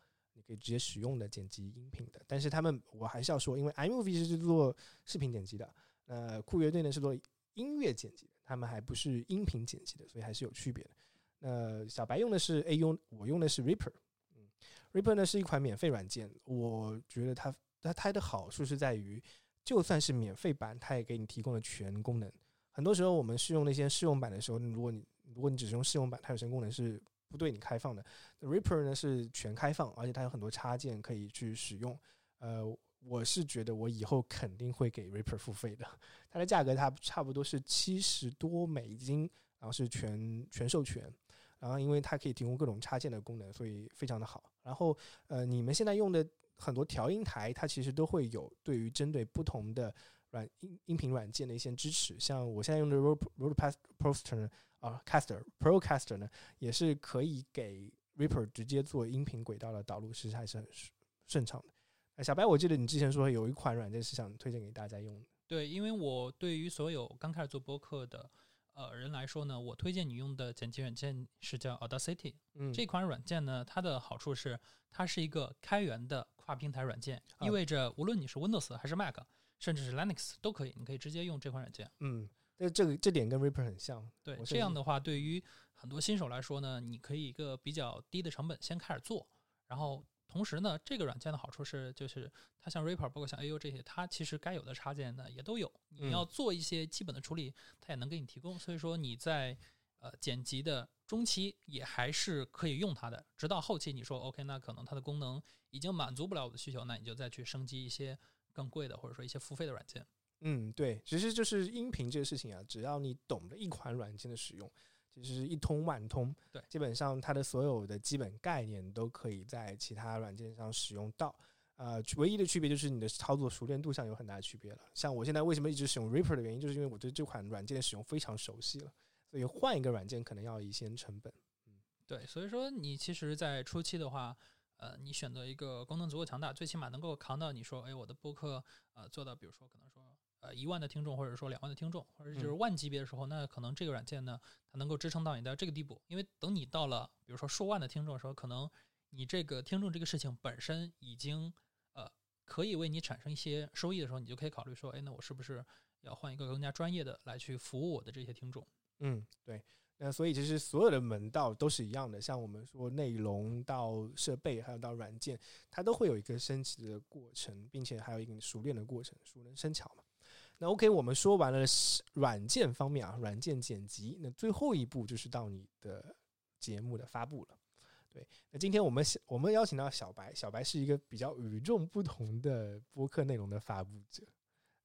可以直接使用的剪辑音频的。但是他们我还是要说，因为 iMovie 是做视频剪辑的，那酷乐队呢是做音乐剪辑的，他们还不是音频剪辑的，所以还是有区别的。那小白用的是 A 用，我用的是 Reaper。嗯，Reaper 呢是一款免费软件，我觉得它它它的好处是在于，就算是免费版，它也给你提供了全功能。很多时候我们试用那些试用版的时候，如果你如果你只是用试用版，它有些功能是不对你开放的。Reaper 呢是全开放，而且它有很多插件可以去使用。呃，我是觉得我以后肯定会给 Reaper 付费的。它的价格它差不多是七十多美金，然后是全全授权。然后因为它可以提供各种插件的功能，所以非常的好。然后呃，你们现在用的很多调音台，它其实都会有对于针对不同的软音音频软件的一些支持。像我现在用的 Rode Rodecaster 呢，啊 Caster Procaster 呢，也是可以给 Reaper 直接做音频轨道的导入，其实还是很顺顺畅的。呃小白，我记得你之前说有一款软件是想推荐给大家用的，对，因为我对于所有刚开始做播客的呃人来说呢，我推荐你用的剪辑软件是叫 Audacity。嗯，这款软件呢，它的好处是它是一个开源的跨平台软件，啊意味着无论你是 Windows 还是 Mac，甚至是 Linux 都可以，你可以直接用这款软件。嗯，这这个这点跟 Reaper 很像。对这样的话，对于很多新手来说呢，你可以一个比较低的成本先开始做，然后同时呢，这个软件的好处是，就是它像 Reaper，包括像 AU 这些，它其实该有的插件呢也都有。你嗯要做一些基本的处理，它也能给你提供。所以说你在呃剪辑的中期也还是可以用它的，直到后期你说 OK，那可能它的功能已经满足不了我的需求，那你就再去升级一些更贵的或者说一些付费的软件。嗯，对，其实就是音频这个事情啊，只要你懂得一款软件的使用，其实一通万通。对基本上它的所有的基本概念都可以在其他软件上使用到。呃，唯一的区别就是你的操作熟练度上有很大的区别了。像我现在为什么一直使用 Reaper 的原因，就是因为我对这款软件的使用非常熟悉了，所以换一个软件可能要一些成本。对，所以说你其实，在初期的话，呃，你选择一个功能足够强大，最起码能够扛到你说，哎，我的播客呃做到，比如说可能说呃一万的听众，或者说两万的听众，或者就是嗯万级别的时候，那可能这个软件呢，它能够支撑到你到这个地步。因为等你到了比如说数万的听众的时候，可能你这个听众这个事情本身已经呃可以为你产生一些收益的时候，你就可以考虑说，哎，那我是不是要换一个更加专业的来去服务我的这些听众？嗯，对。那所以其实所有的门道都是一样的，像我们说内容到设备，还有到软件，它都会有一个升级的过程，并且还有一个熟练的过程，熟能生巧嘛。那 OK，我们说完了软件方面啊，软件剪辑，那最后一步就是到你的节目的发布了。对，那今天我们我们邀请到小白，小白是一个比较与众不同的播客内容的发布者，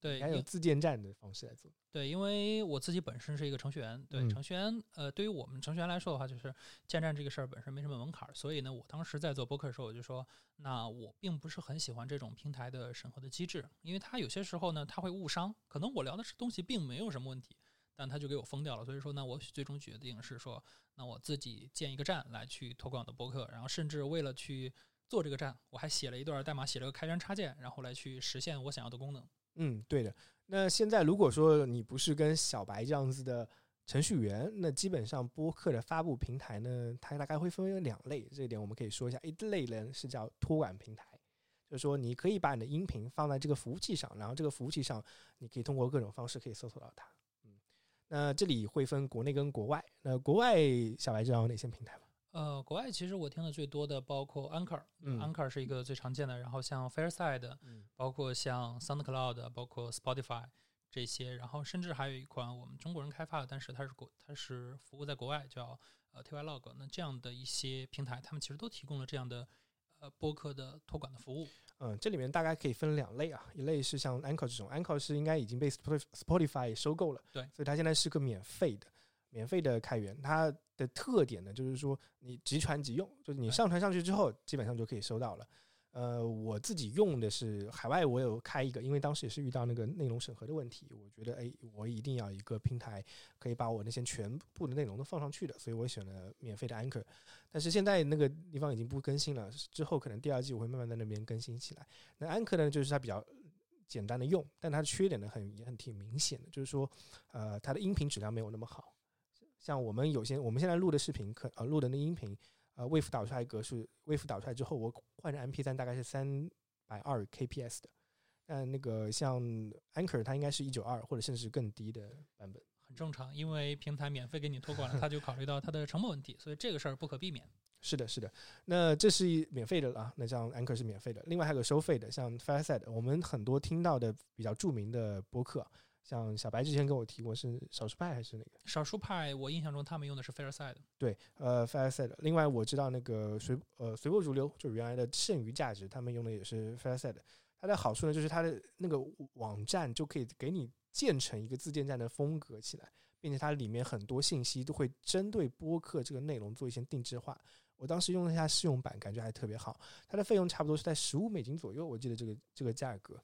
对，还有自建站的方式来做。对，因为我自己本身是一个程序员，对、嗯程序员，呃，对于我们程序员来说的话，就是建站这个事儿本身没什么门槛儿，所以呢，我当时在做播客的时候，我就说，那我并不是很喜欢这种平台的审核的机制，因为它有些时候呢，它会误伤，可能我聊的是东西并没有什么问题，但它就给我封掉了，所以说呢，我最终决定是说，那我自己建一个站来去推广我的博客，然后甚至为了去做这个站，我还写了一段代码，写了个开源插件，然后来去实现我想要的功能。嗯，对的。那现在如果说你不是跟小白这样子的程序员，那基本上播客的发布平台呢，它大概会分为两类，这一点我们可以说一下。一类呢是叫托管平台，就是说你可以把你的音频放在这个服务器上，然后这个服务器上你可以通过各种方式可以搜索到它。嗯，那这里会分国内跟国外。那国外小白知道有哪些平台吗？呃，国外其实我听的最多的包括 Anchor，嗯 Anchor 是一个最常见的，然后像 Fairside，嗯包括像 SoundCloud，包括 Spotify 这些，然后甚至还有一款我们中国人开发的，但是它是国它是服务在国外，叫呃 TYLog。那这样的一些平台，他们其实都提供了这样的呃播客的托管的服务。嗯，这里面大概可以分两类啊，一类是像 Anchor 这种，Anchor 是应该已经被 Spotif- Spotify 收购了，对所以它现在是个免费的，免费的开源。它的特点呢，就是说你即传即用，就是你上传上去之后，基本上就可以收到了。呃，我自己用的是海外，我有开一个，因为当时也是遇到那个内容审核的问题，我觉得哎，我一定要一个平台可以把我那些全部的内容都放上去的，所以我选了免费的 Anchor。但是现在那个地方已经不更新了，之后可能第二季我会慢慢在那边更新起来。那 Anchor 呢，就是它比较简单的用，但它的缺点呢很也很挺明显的，就是说，呃，它的音频质量没有那么好。像我们有些我们现在录的视频，可呃录的那音频，呃，WAV 导出来格式，WAV 导出来之后，我换成 MP 3大概是三百二 kps 的。但那个像 Anchor，它应该是一九二或者甚至更低的版本。很正常，因为平台免费给你托管了，他就考虑到它的成本问题，所以这个事儿不可避免。是的，是的。那这是免费的了啊，那像 Anchor 是免费的，另外还有个收费的，像 Fireside，我们很多听到的比较著名的播客，像小白之前跟我提过是少数派还是那个？少数派，我印象中他们用的是 Fairside。对，呃，Fireside。另外我知道那个随呃随波逐流，就是原来的剩余价值，他们用的也是 Fireside。它的好处呢，就是它的那个网站就可以给你建成一个自建站的风格起来，并且它里面很多信息都会针对播客这个内容做一些定制化。我当时用了一下试用版，感觉还特别好。它的费用差不多是在十五美金左右，我记得这个这个价格。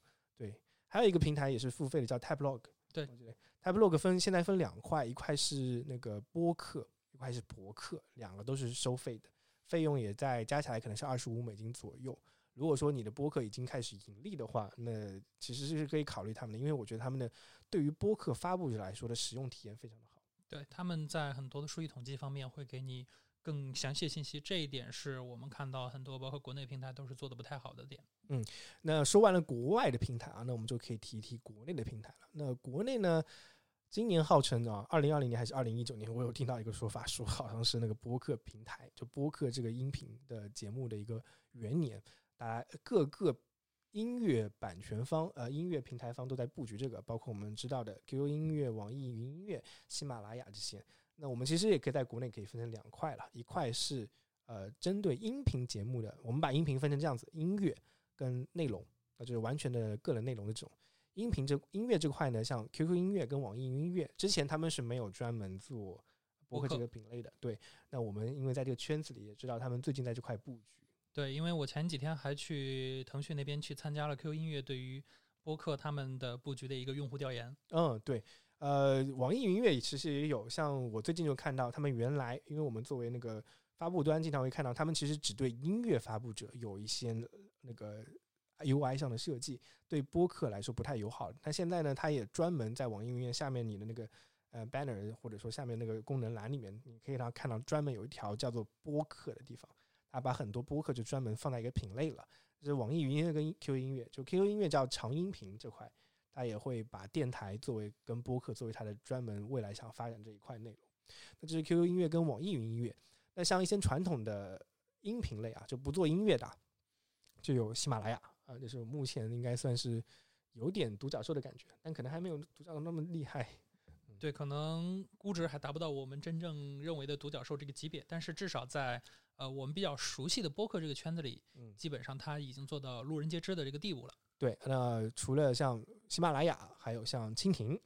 对，还有一个平台也是付费的，叫 Tablog。对我记得，Tablog 分现在分两块，一块是那个播客，一块是博客，两个都是收费的，费用也在加起来可能是二十五美金左右。如果说你的播客已经开始盈利的话，那其实是可以考虑他们的，因为我觉得他们的对于播客发布者来说的使用体验非常的好。对，他们在很多的数据统计方面会给你更详细的信息，这一点是我们看到很多包括国内平台都是做的不太好的点。嗯那说完了国外的平台啊，那我们就可以提一提国内的平台了。那国内呢，今年号称啊，二零二零年还是二零一九年，我有听到一个说法，说好像是那个播客平台，就播客这个音频的节目的一个元年，大家各个音乐版权方、呃音乐平台方都在布局这个，包括我们知道的 QQ 音乐、网易云音乐、喜马拉雅这些。那我们其实也可以在国内可以分成两块了，一块是呃针对音频节目的，我们把音频分成这样子，音乐跟内容，那就是完全的个人内容的这种。音频这音乐这块呢，像 QQ 音乐跟网易云音乐，之前他们是没有专门做播客这个品类的。对，那我们因为在这个圈子里也知道，他们最近在这块布局。对，因为我前几天还去腾讯那边去参加了 QQ 音乐对于播客他们的布局的一个用户调研。嗯，对，呃，网易云音乐其实也有，像我最近就看到他们原来，因为我们作为那个发布端，经常会看到他们其实只对音乐发布者有一些那个 UI 上的设计，对播客来说不太友好。但现在呢，它也专门在网易云音乐下面你的那个呃 banner 或者说下面那个功能栏里面，你可以让看到专门有一条叫做播客的地方，它把很多播客就专门放在一个品类了。就是网易云音乐跟 QQ 音乐，就 QQ 音乐叫长音频这块，他也会把电台作为跟播客作为他的专门未来想发展这一块内容。那这是 QQ 音乐跟网易云音乐。那像一些传统的音频类啊，就不做音乐的，就有喜马拉雅啊，就是目前应该算是有点独角兽的感觉，但可能还没有独角兽那么厉害。对，可能估值还达不到我们真正认为的独角兽这个级别，但是至少在呃我们比较熟悉的播客这个圈子里，嗯，基本上它已经做到路人皆知的这个地步了。对。那除了像喜马拉雅，还有像蜻蜓，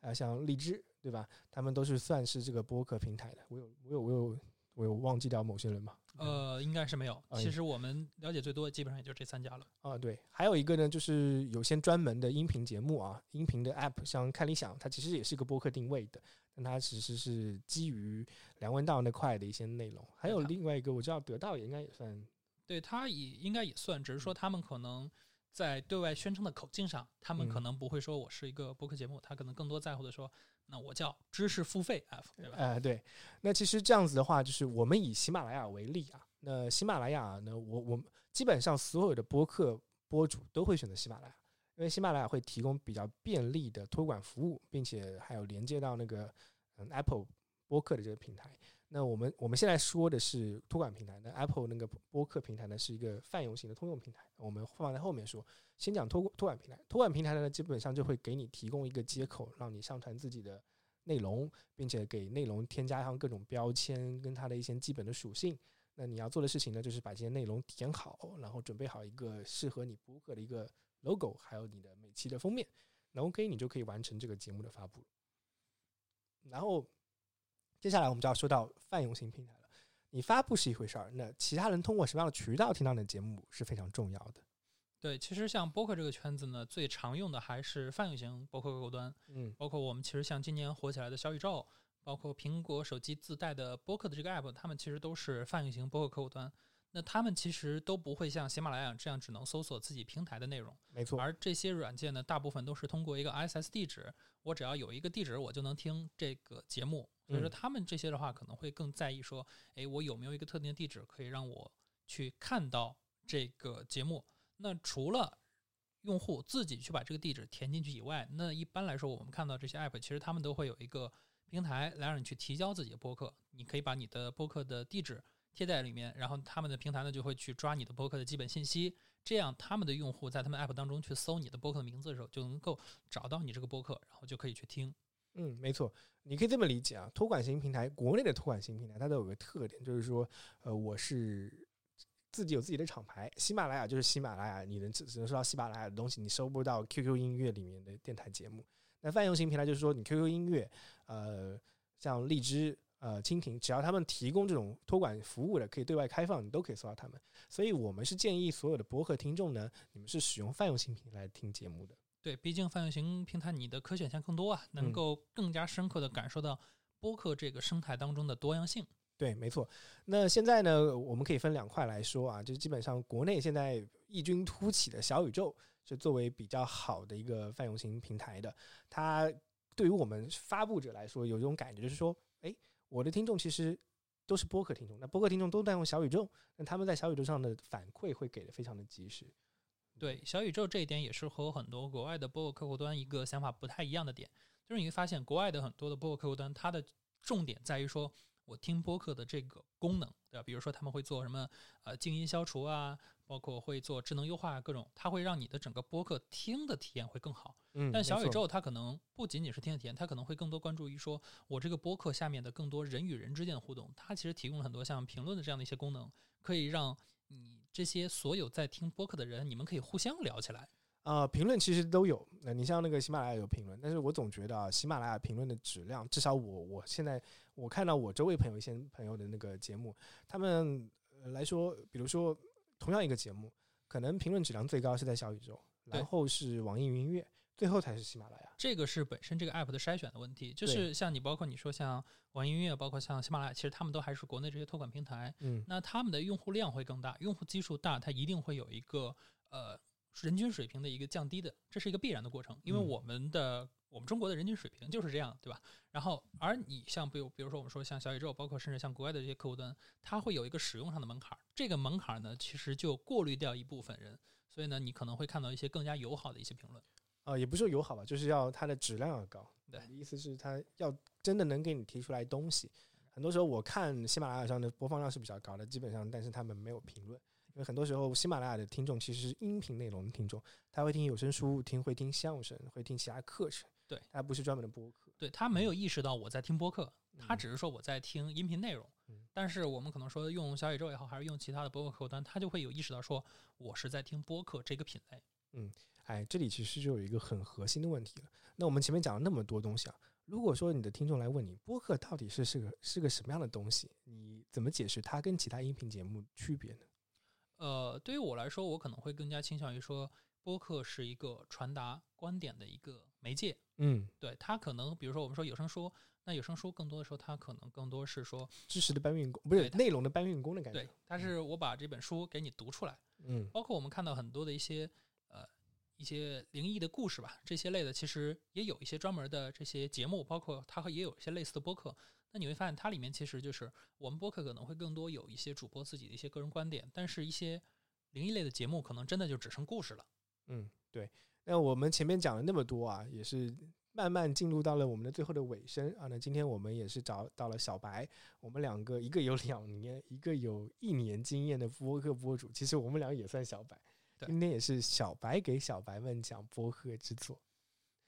还有像荔枝，对吧？他们都是算是这个播客平台的。我有，我有，我有，我有忘记掉某些人吗？呃，应该是没有。啊其实我们了解最多的基本上也就这三家了。啊，对，还有一个呢，就是有些专门的音频节目啊，音频的 app，像看理想，它其实也是一个播客定位的，但它其实是基于梁文道那块的一些内容。还有另外一个，我知道得到也应该也算，对，它也应该也算，只是说他们可能在对外宣称的口径上，他们可嗯能不会说我是一个播客节目，他可能更多在乎的说，那我叫知识付费 F，对吧？呃，对。那其实这样子的话，就是我们以喜马拉雅为例啊，那喜马拉雅呢，我我基本上所有的播客播主都会选择喜马拉雅，因为喜马拉雅会提供比较便利的托管服务，并且还有连接到那个嗯 Apple 播客的这个平台。那我们我们现在说的是托管平台，那 Apple 那个播客平台呢是一个泛用型的通用平台，我们放在后面说。先讲托托管平台，托管平台呢基本上就会给你提供一个接口，让你上传自己的内容，并且给内容添加上各种标签跟它的一些基本的属性。那你要做的事情呢，就是把这些内容填好，然后准备好一个适合你播客的一个 logo，还有你的每期的封面，那 OK，你就可以完成这个节目的发布。然后接下来我们就要说到泛用型平台了。你发布是一回事儿，那其他人通过什么样的渠道听到你的节目是非常重要的。对，其实像播客这个圈子呢，最常用的还是泛用型播客客户端，嗯包括我们其实像今年火起来的小宇宙，包括苹果手机自带的播客的这个 app，他们其实都是泛用型播客客户端。那他们其实都不会像喜马拉雅这样只能搜索自己平台的内容，没错，而这些软件呢，大部分都是通过一个 ISS 地址，我只要有一个地址，我就能听这个节目。所以说，嗯他们这些的话可能会更在意说，诶，我有没有一个特定的地址可以让我去看到这个节目？那除了用户自己去把这个地址填进去以外，那一般来说，我们看到这些 app 其实他们都会有一个平台来让你去提交自己的播客，你可以把你的播客的地址贴在里面，然后他们的平台呢就会去抓你的播客的基本信息，这样他们的用户在他们 app 当中去搜你的播客的名字的时候，就能够找到你这个播客，然后就可以去听。嗯，没错，你可以这么理解啊。托管型平台，国内的托管型平台，它都有个特点，就是说，呃，我是自己有自己的厂牌，喜马拉雅就是喜马拉雅，你能只只能收到喜马拉雅的东西，你收不到 QQ 音乐里面的电台节目。那泛用型平台就是说，你 QQ 音乐，呃，像荔枝、呃蜻蜓，只要他们提供这种托管服务的，可以对外开放，你都可以搜到他们。所以我们是建议所有的博客听众呢，你们是使用泛用型平台来听节目的。对，毕竟泛用型平台你的可选项更多啊，能嗯够更加深刻的感受到播客这个生态当中的多样性。对，没错。那现在呢，我们可以分两块来说啊，就基本上国内现在异军突起的小宇宙是作为比较好的一个泛用型平台的，它对于我们发布者来说，有一种感觉，就是说，哎，我的听众其实都是播客听众，那播客听众都在用小宇宙，那他们在小宇宙上的反馈会给的非常的及时。对小宇宙这一点也是和很多国外的播客客户端一个想法不太一样的点，就是你会发现国外的很多的播客客户端，它的重点在于说我听播客的这个功能，对吧？比如说他们会做什么呃静音消除啊，包括会做智能优化各种，它会让你的整个播客听的体验会更好。嗯，但小宇宙它可能不仅仅是听的体验，它可能会更多关注于说我这个播客下面的更多人与人之间的互动。它其实提供了很多像评论的这样的一些功能，可以让你这些所有在听播客的人，你们可以互相聊起来。啊，评论其实都有。那你像那个喜马拉雅有评论，但是我总觉得啊，喜马拉雅评论的质量，至少我我现在我看到我周围朋友一些朋友的那个节目，他们呃来说，比如说同样一个节目，可能评论质量最高是在小宇宙，然后是网易云音乐，最后才是喜马拉雅。这个是本身这个 app 的筛选的问题，就是像你包括你说像网易音乐，包括像喜马拉雅，其实他们都还是国内这些托管平台，嗯那他们的用户量会更大，用户基数大，它一定会有一个呃人均水平的一个降低的，这是一个必然的过程，因为嗯我们的、我们中国的人均水平就是这样，对吧？然后而你像比如比如说我们说像小宇宙，包括甚至像国外的这些客户端，它会有一个使用上的门槛儿，这个门槛儿呢其实就过滤掉一部分人，所以呢你可能会看到一些更加友好的一些评论。啊、也不是说友好吧，就是要它的质量要高。对意思是它要真的能给你提出来东西。很多时候我看喜马拉雅上的播放量是比较高的，基本上，但是他们没有评论，因为很多时候喜马拉雅的听众其实是音频内容的听众，他会听有声书，听会听相声，会听其他课程，对他不是专门的播客。对他没有意识到我在听播客，他嗯只是说我在听音频内容嗯。但是我们可能说用小宇宙也好，还是用其他的播客客户端，他就会有意识到说我是在听播客这个品类。嗯哎，这里其实就有一个很核心的问题了。那我们前面讲了那么多东西啊，如果说你的听众来问你，播客到底是是个是个什么样的东西，你怎么解释它跟其他音频节目区别呢？呃，对于我来说，我可能会更加倾向于说，播客是一个传达观点的一个媒介。嗯，对它可能，比如说我们说有声书，那有声书更多的时候，它可能更多是说，知识的搬运工不是内容的搬运工的感觉。对，它是我把这本书给你读出来。嗯包括我们看到很多的一些呃一些灵异的故事吧，这些类的其实也有一些专门的这些节目，包括它和也有一些类似的播客。那你会发现它里面其实就是我们播客可能会更多有一些主播自己的一些个人观点，但是一些灵异类的节目可能真的就只剩故事了。嗯，对。那我们前面讲了那么多啊，也是慢慢进入到了我们的最后的尾声啊。那今天我们也是找到了小白，我们两个一个有两年，一个有一年经验的播客博主，其实我们俩也算小白。今天也是小白给小白们讲播客制作。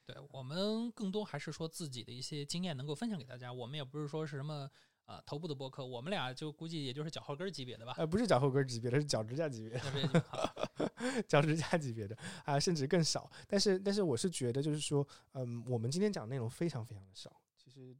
对我们更多还是说自己的一些经验能够分享给大家，我们也不是说是什么。呃，头部的播客，我们俩就估计也就是脚后跟儿级别的吧，呃，不是脚后跟儿级别的，是脚指甲级别的。脚趾甲级别的啊，甚至更少。但是，但是我是觉得，就是说，嗯，我们今天讲的内容非常非常的少。其实，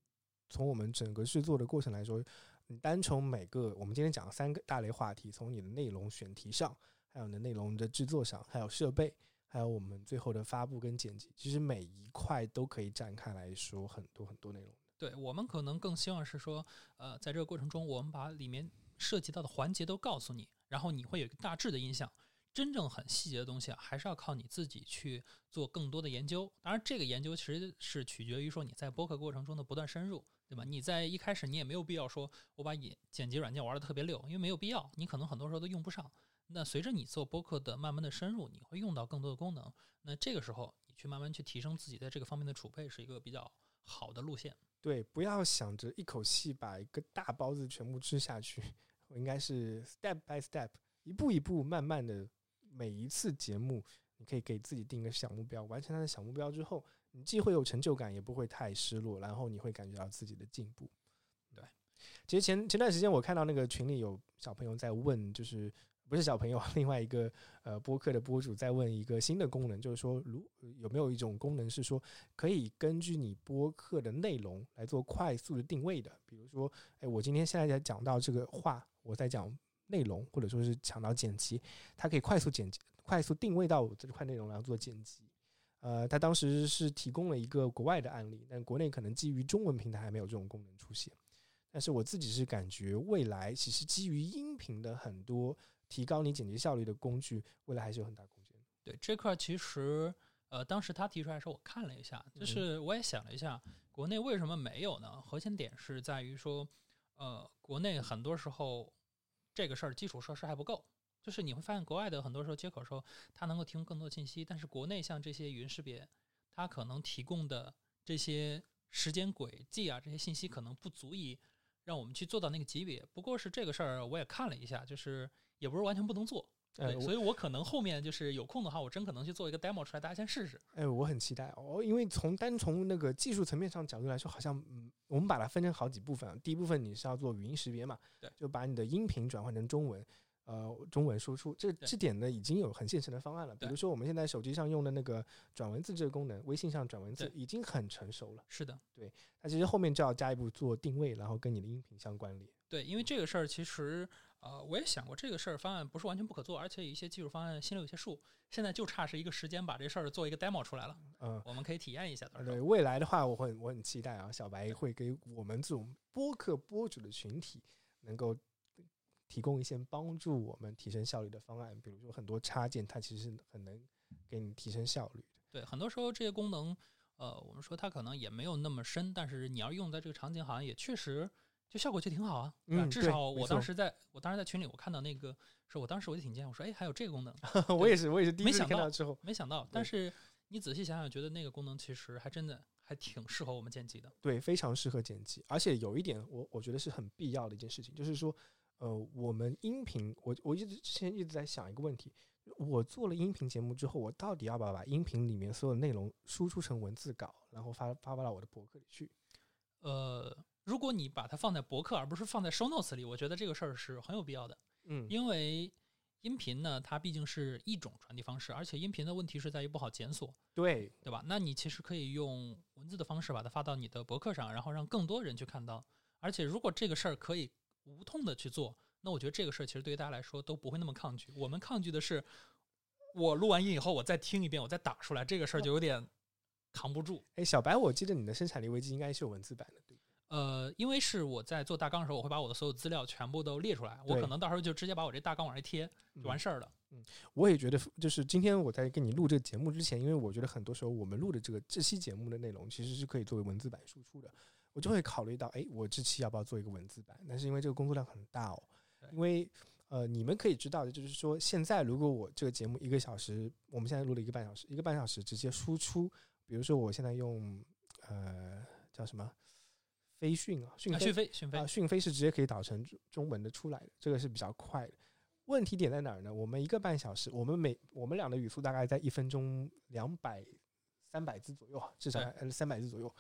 从我们整个制作的过程来说，你单从每个我们今天讲了三个大类话题，从你的内容选题上，还有你的内容的制作上，还有设备，还有我们最后的发布跟剪辑，其实每一块都可以展开来说很多很多内容。对我们可能更希望是说，呃，在这个过程中，我们把里面涉及到的环节都告诉你，然后你会有一个大致的印象。真正很细节的东西啊，还是要靠你自己去做更多的研究。当然，这个研究其实是取决于说你在播客过程中的不断深入，对吧？你在一开始你也没有必要说我把剪剪辑软件玩的特别溜，因为没有必要，你可能很多时候都用不上。那随着你做播客的慢慢的深入，你会用到更多的功能。那这个时候，你去慢慢去提升自己在这个方面的储备，是一个比较好的路线。对，不要想着一口气把一个大包子全部吃下去，应该是 step by step，一步一步慢慢的，每一次节目你可以给自己定一个小目标，完成它的小目标之后，你既会有成就感，也不会太失落，然后你会感觉到自己的进步。对，其实前前段时间我看到那个群里有小朋友在问，就是不是小朋友，另外一个呃播客的播主在问一个新的功能，就是说如有没有一种功能是说可以根据你播客的内容来做快速的定位的，比如说，哎，我今天现在在讲到这个话，我在讲内容，或者说是讲到剪辑，它可以快速剪辑、快速定位到我这块内容，来做剪辑。呃，他当时是提供了一个国外的案例，但国内可能基于中文平台还没有这种功能出现。但是我自己是感觉，未来其实基于音频的很多提高你剪辑效率的工具，未来还是有很大空间。对这块儿其实呃，当时他提出来的时候，我看了一下，嗯就是我也想了一下，国内为什么没有呢？核心点是在于说，呃，国内很多时候这个事儿基础设施还不够。就是你会发现，国外的很多时候接口时候，它能够提供更多信息，但是国内像这些语音识别，它可能提供的这些时间轨迹啊，这些信息可能不足以让我们去做到那个级别。不过是这个事儿，我也看了一下，就是也不是完全不能做。呃，对，我所以我可能后面就是有空的话，我真可能去做一个 demo 出来，大家先试试。哎，我很期待哦，因为从单从那个技术层面上角度来说，好像嗯，我们把它分成好几部分啊。第一部分你是要做语音识别嘛，对就把你的音频转换成中文，呃，中文输出。这这点呢已经有很现成的方案了，比如说我们现在手机上用的那个转文字这个功能，微信上转文字已经很成熟了。是的，对。那其实后面就要加一步做定位，然后跟你的音频相关联。对，因为这个事儿其实，呃，我也想过这个事儿方案不是完全不可做，而且一些技术方案心里有些数，现在就差是一个时间把这事儿做一个 demo 出来了，嗯，我们可以体验一下。对，未来的话，我会我很期待啊，小白会给我们这种播客播主的群体能够提供一些帮助我们提升效率的方案，比如说很多插件，它其实很能给你提升效率的。对，很多时候这些功能，呃，我们说它可能也没有那么深，但是你要用在这个场景，好像也确实就效果就挺好啊。嗯至少我当时在我当时在群里，我看到那个是我当时我就挺惊讶，我说哎，还有这个功能，我也是，我也是第一次听到看到之后，没想到。但是你仔细想想，觉得那个功能其实还真的还挺适合我们剪辑的。对，非常适合剪辑。而且有一点我，我觉得是很必要的一件事情，就是说，呃，我们音频，我我一直之前一直在想一个问题，我做了音频节目之后，我到底要不要把音频里面所有内容输出成文字稿，然后发发发到我的博客里去？呃，如果你把它放在博客，而不是放在 show notes 里，我觉得这个事儿是很有必要的。嗯，因为音频呢，它毕竟是一种传递方式，而且音频的问题是在于不好检索，对，对吧？那你其实可以用文字的方式把它发到你的博客上，然后让更多人去看到。而且如果这个事儿可以无痛的去做，那我觉得这个事儿其实对于大家来说都不会那么抗拒。我们抗拒的是，我录完音以后我再听一遍，我再打出来，这个事儿就有点扛不住。哎，小白，我记得你的生产力危机应该是有文字版的？呃，因为是我在做大纲的时候，我会把我的所有资料全部都列出来，我可能到时候就直接把我这大纲往上一贴就完事儿了。嗯我也觉得，就是今天我在跟你录这个节目之前，因为我觉得很多时候我们录的这个这期节目的内容其实是可以作为文字版输出的，我就会考虑到，哎，我这期要不要做一个文字版？但是因为这个工作量很大哦，因为呃，你们可以知道的就是说，现在如果我这个节目一个小时，我们现在录了一个半小时，一个半小时直接输出，比如说我现在用呃叫什么飞讯啊，讯啊，飞讯飞，讯飞啊，，讯飞是直接可以导成中中文的出来的，这个是比较快的。问题点在哪儿呢？我们一个半小时，我们每我们俩的语速大概在一分钟两百三百字左右啊，至少对呃三百字左右。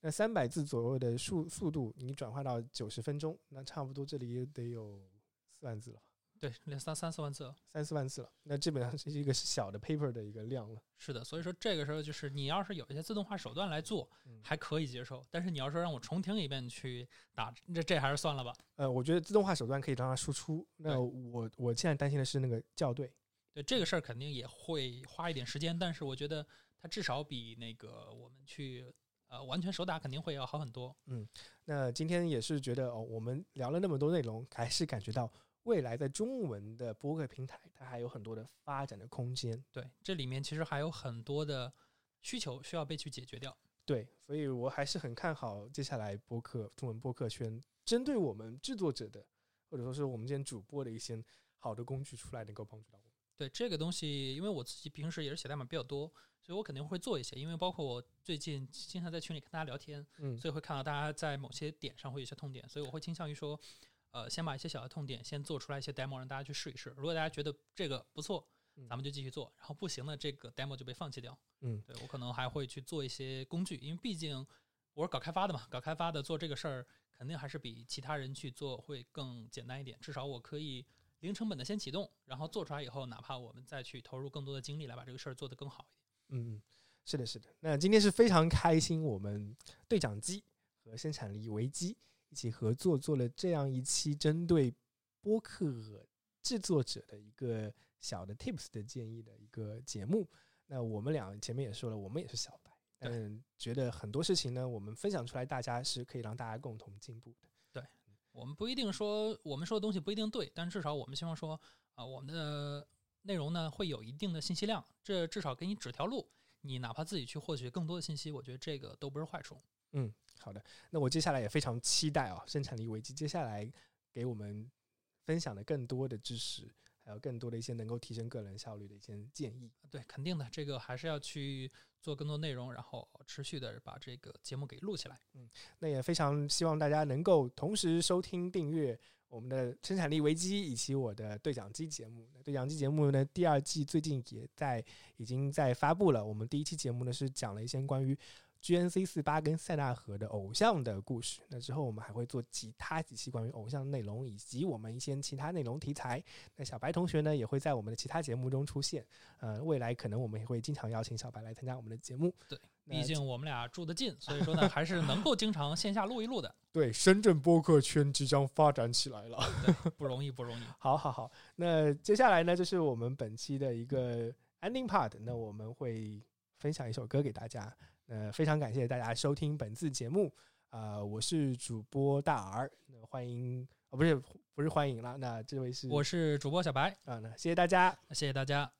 那三百字左右的速速度，你转化到九十分钟，那差不多这里也得有四万字了，对，两三三四万字了。三四万字了。那基本上是一个小的 paper 的一个量了。是的，所以说这个时候就是你要是有一些自动化手段来做，嗯还可以接受，但是你要说让我重听一遍去打，这这还是算了吧。呃，我觉得自动化手段可以让它输出。那我我现在担心的是那个校对。对这个事儿肯定也会花一点时间，但是我觉得它至少比那个我们去呃完全手打肯定会要好很多。嗯那今天也是觉得哦，我们聊了那么多内容，还是感觉到未来在中文的播客平台，它还有很多的发展的空间。对，这里面其实还有很多的需求需要被去解决掉。对，所以我还是很看好接下来播客中文播客圈针对我们制作者的，或者说是我们这些主播的一些好的工具出来，能够帮助到我们。对这个东西，因为我自己平时也是写代码比较多，所以我肯定会做一些。因为包括我最近经常在群里跟大家聊天，嗯，所以会看到大家在某些点上会有一些痛点，所以我会倾向于说，呃，先把一些小的痛点先做出来一些 demo，让大家去试一试。如果大家觉得这个不错嗯，咱们就继续做；然后不行的，这个 demo 就被放弃掉。嗯，对我可能还会去做一些工具，因为毕竟我是搞开发的嘛，搞开发的做这个事儿肯定还是比其他人去做会更简单一点。至少我可以零成本的先启动，然后做出来以后，哪怕我们再去投入更多的精力来把这个事儿做得更好一点。嗯，嗯，是的，是的。那今天是非常开心，我们对讲机和生产力危机一起合作做了这样一期针对播客制作者的一个小的 tips 的建议的一个节目。那我们俩前面也说了，我们也是小白，嗯觉得很多事情呢，我们分享出来，大家是可以让大家共同进步的。对我们不一定说我们说的东西不一定对，但至少我们希望说啊、我们的内容呢会有一定的信息量，这至少给你指条路。你哪怕自己去获取更多的信息，我觉得这个都不是坏处。嗯，好的。那我接下来也非常期待啊，生产力危机接下来给我们分享的更多的知识，还有更多的一些能够提升个人效率的一些建议。对，肯定的，这个还是要去做更多内容，然后持续的把这个节目给录起来。嗯那也非常希望大家能够同时收听、订阅我们的生产力危机以及我的对讲机节目。那对讲机节目呢，第二季最近也在已经在发布了。我们第一期节目呢是讲了一些关于 GNC 四八跟塞纳河的偶像的故事。那之后我们还会做其他几期关于偶像内容以及我们一些其他内容题材。那小白同学呢也会在我们的其他节目中出现。呃，未来可能我们也会经常邀请小白来参加我们的节目。对，毕竟我们俩住得近，所以说呢，还是能够经常线下录一录的，对深圳播客圈即将发展起来了。不容易，不容易。好好好，那接下来呢，就是我们本期的一个 ending part。那我们会分享一首歌给大家。呃，非常感谢大家收听本次节目。啊、我是主播大 R，那欢迎哦，不是不是欢迎了，那这位是我是主播小白，啊，那谢谢大家。谢谢大家。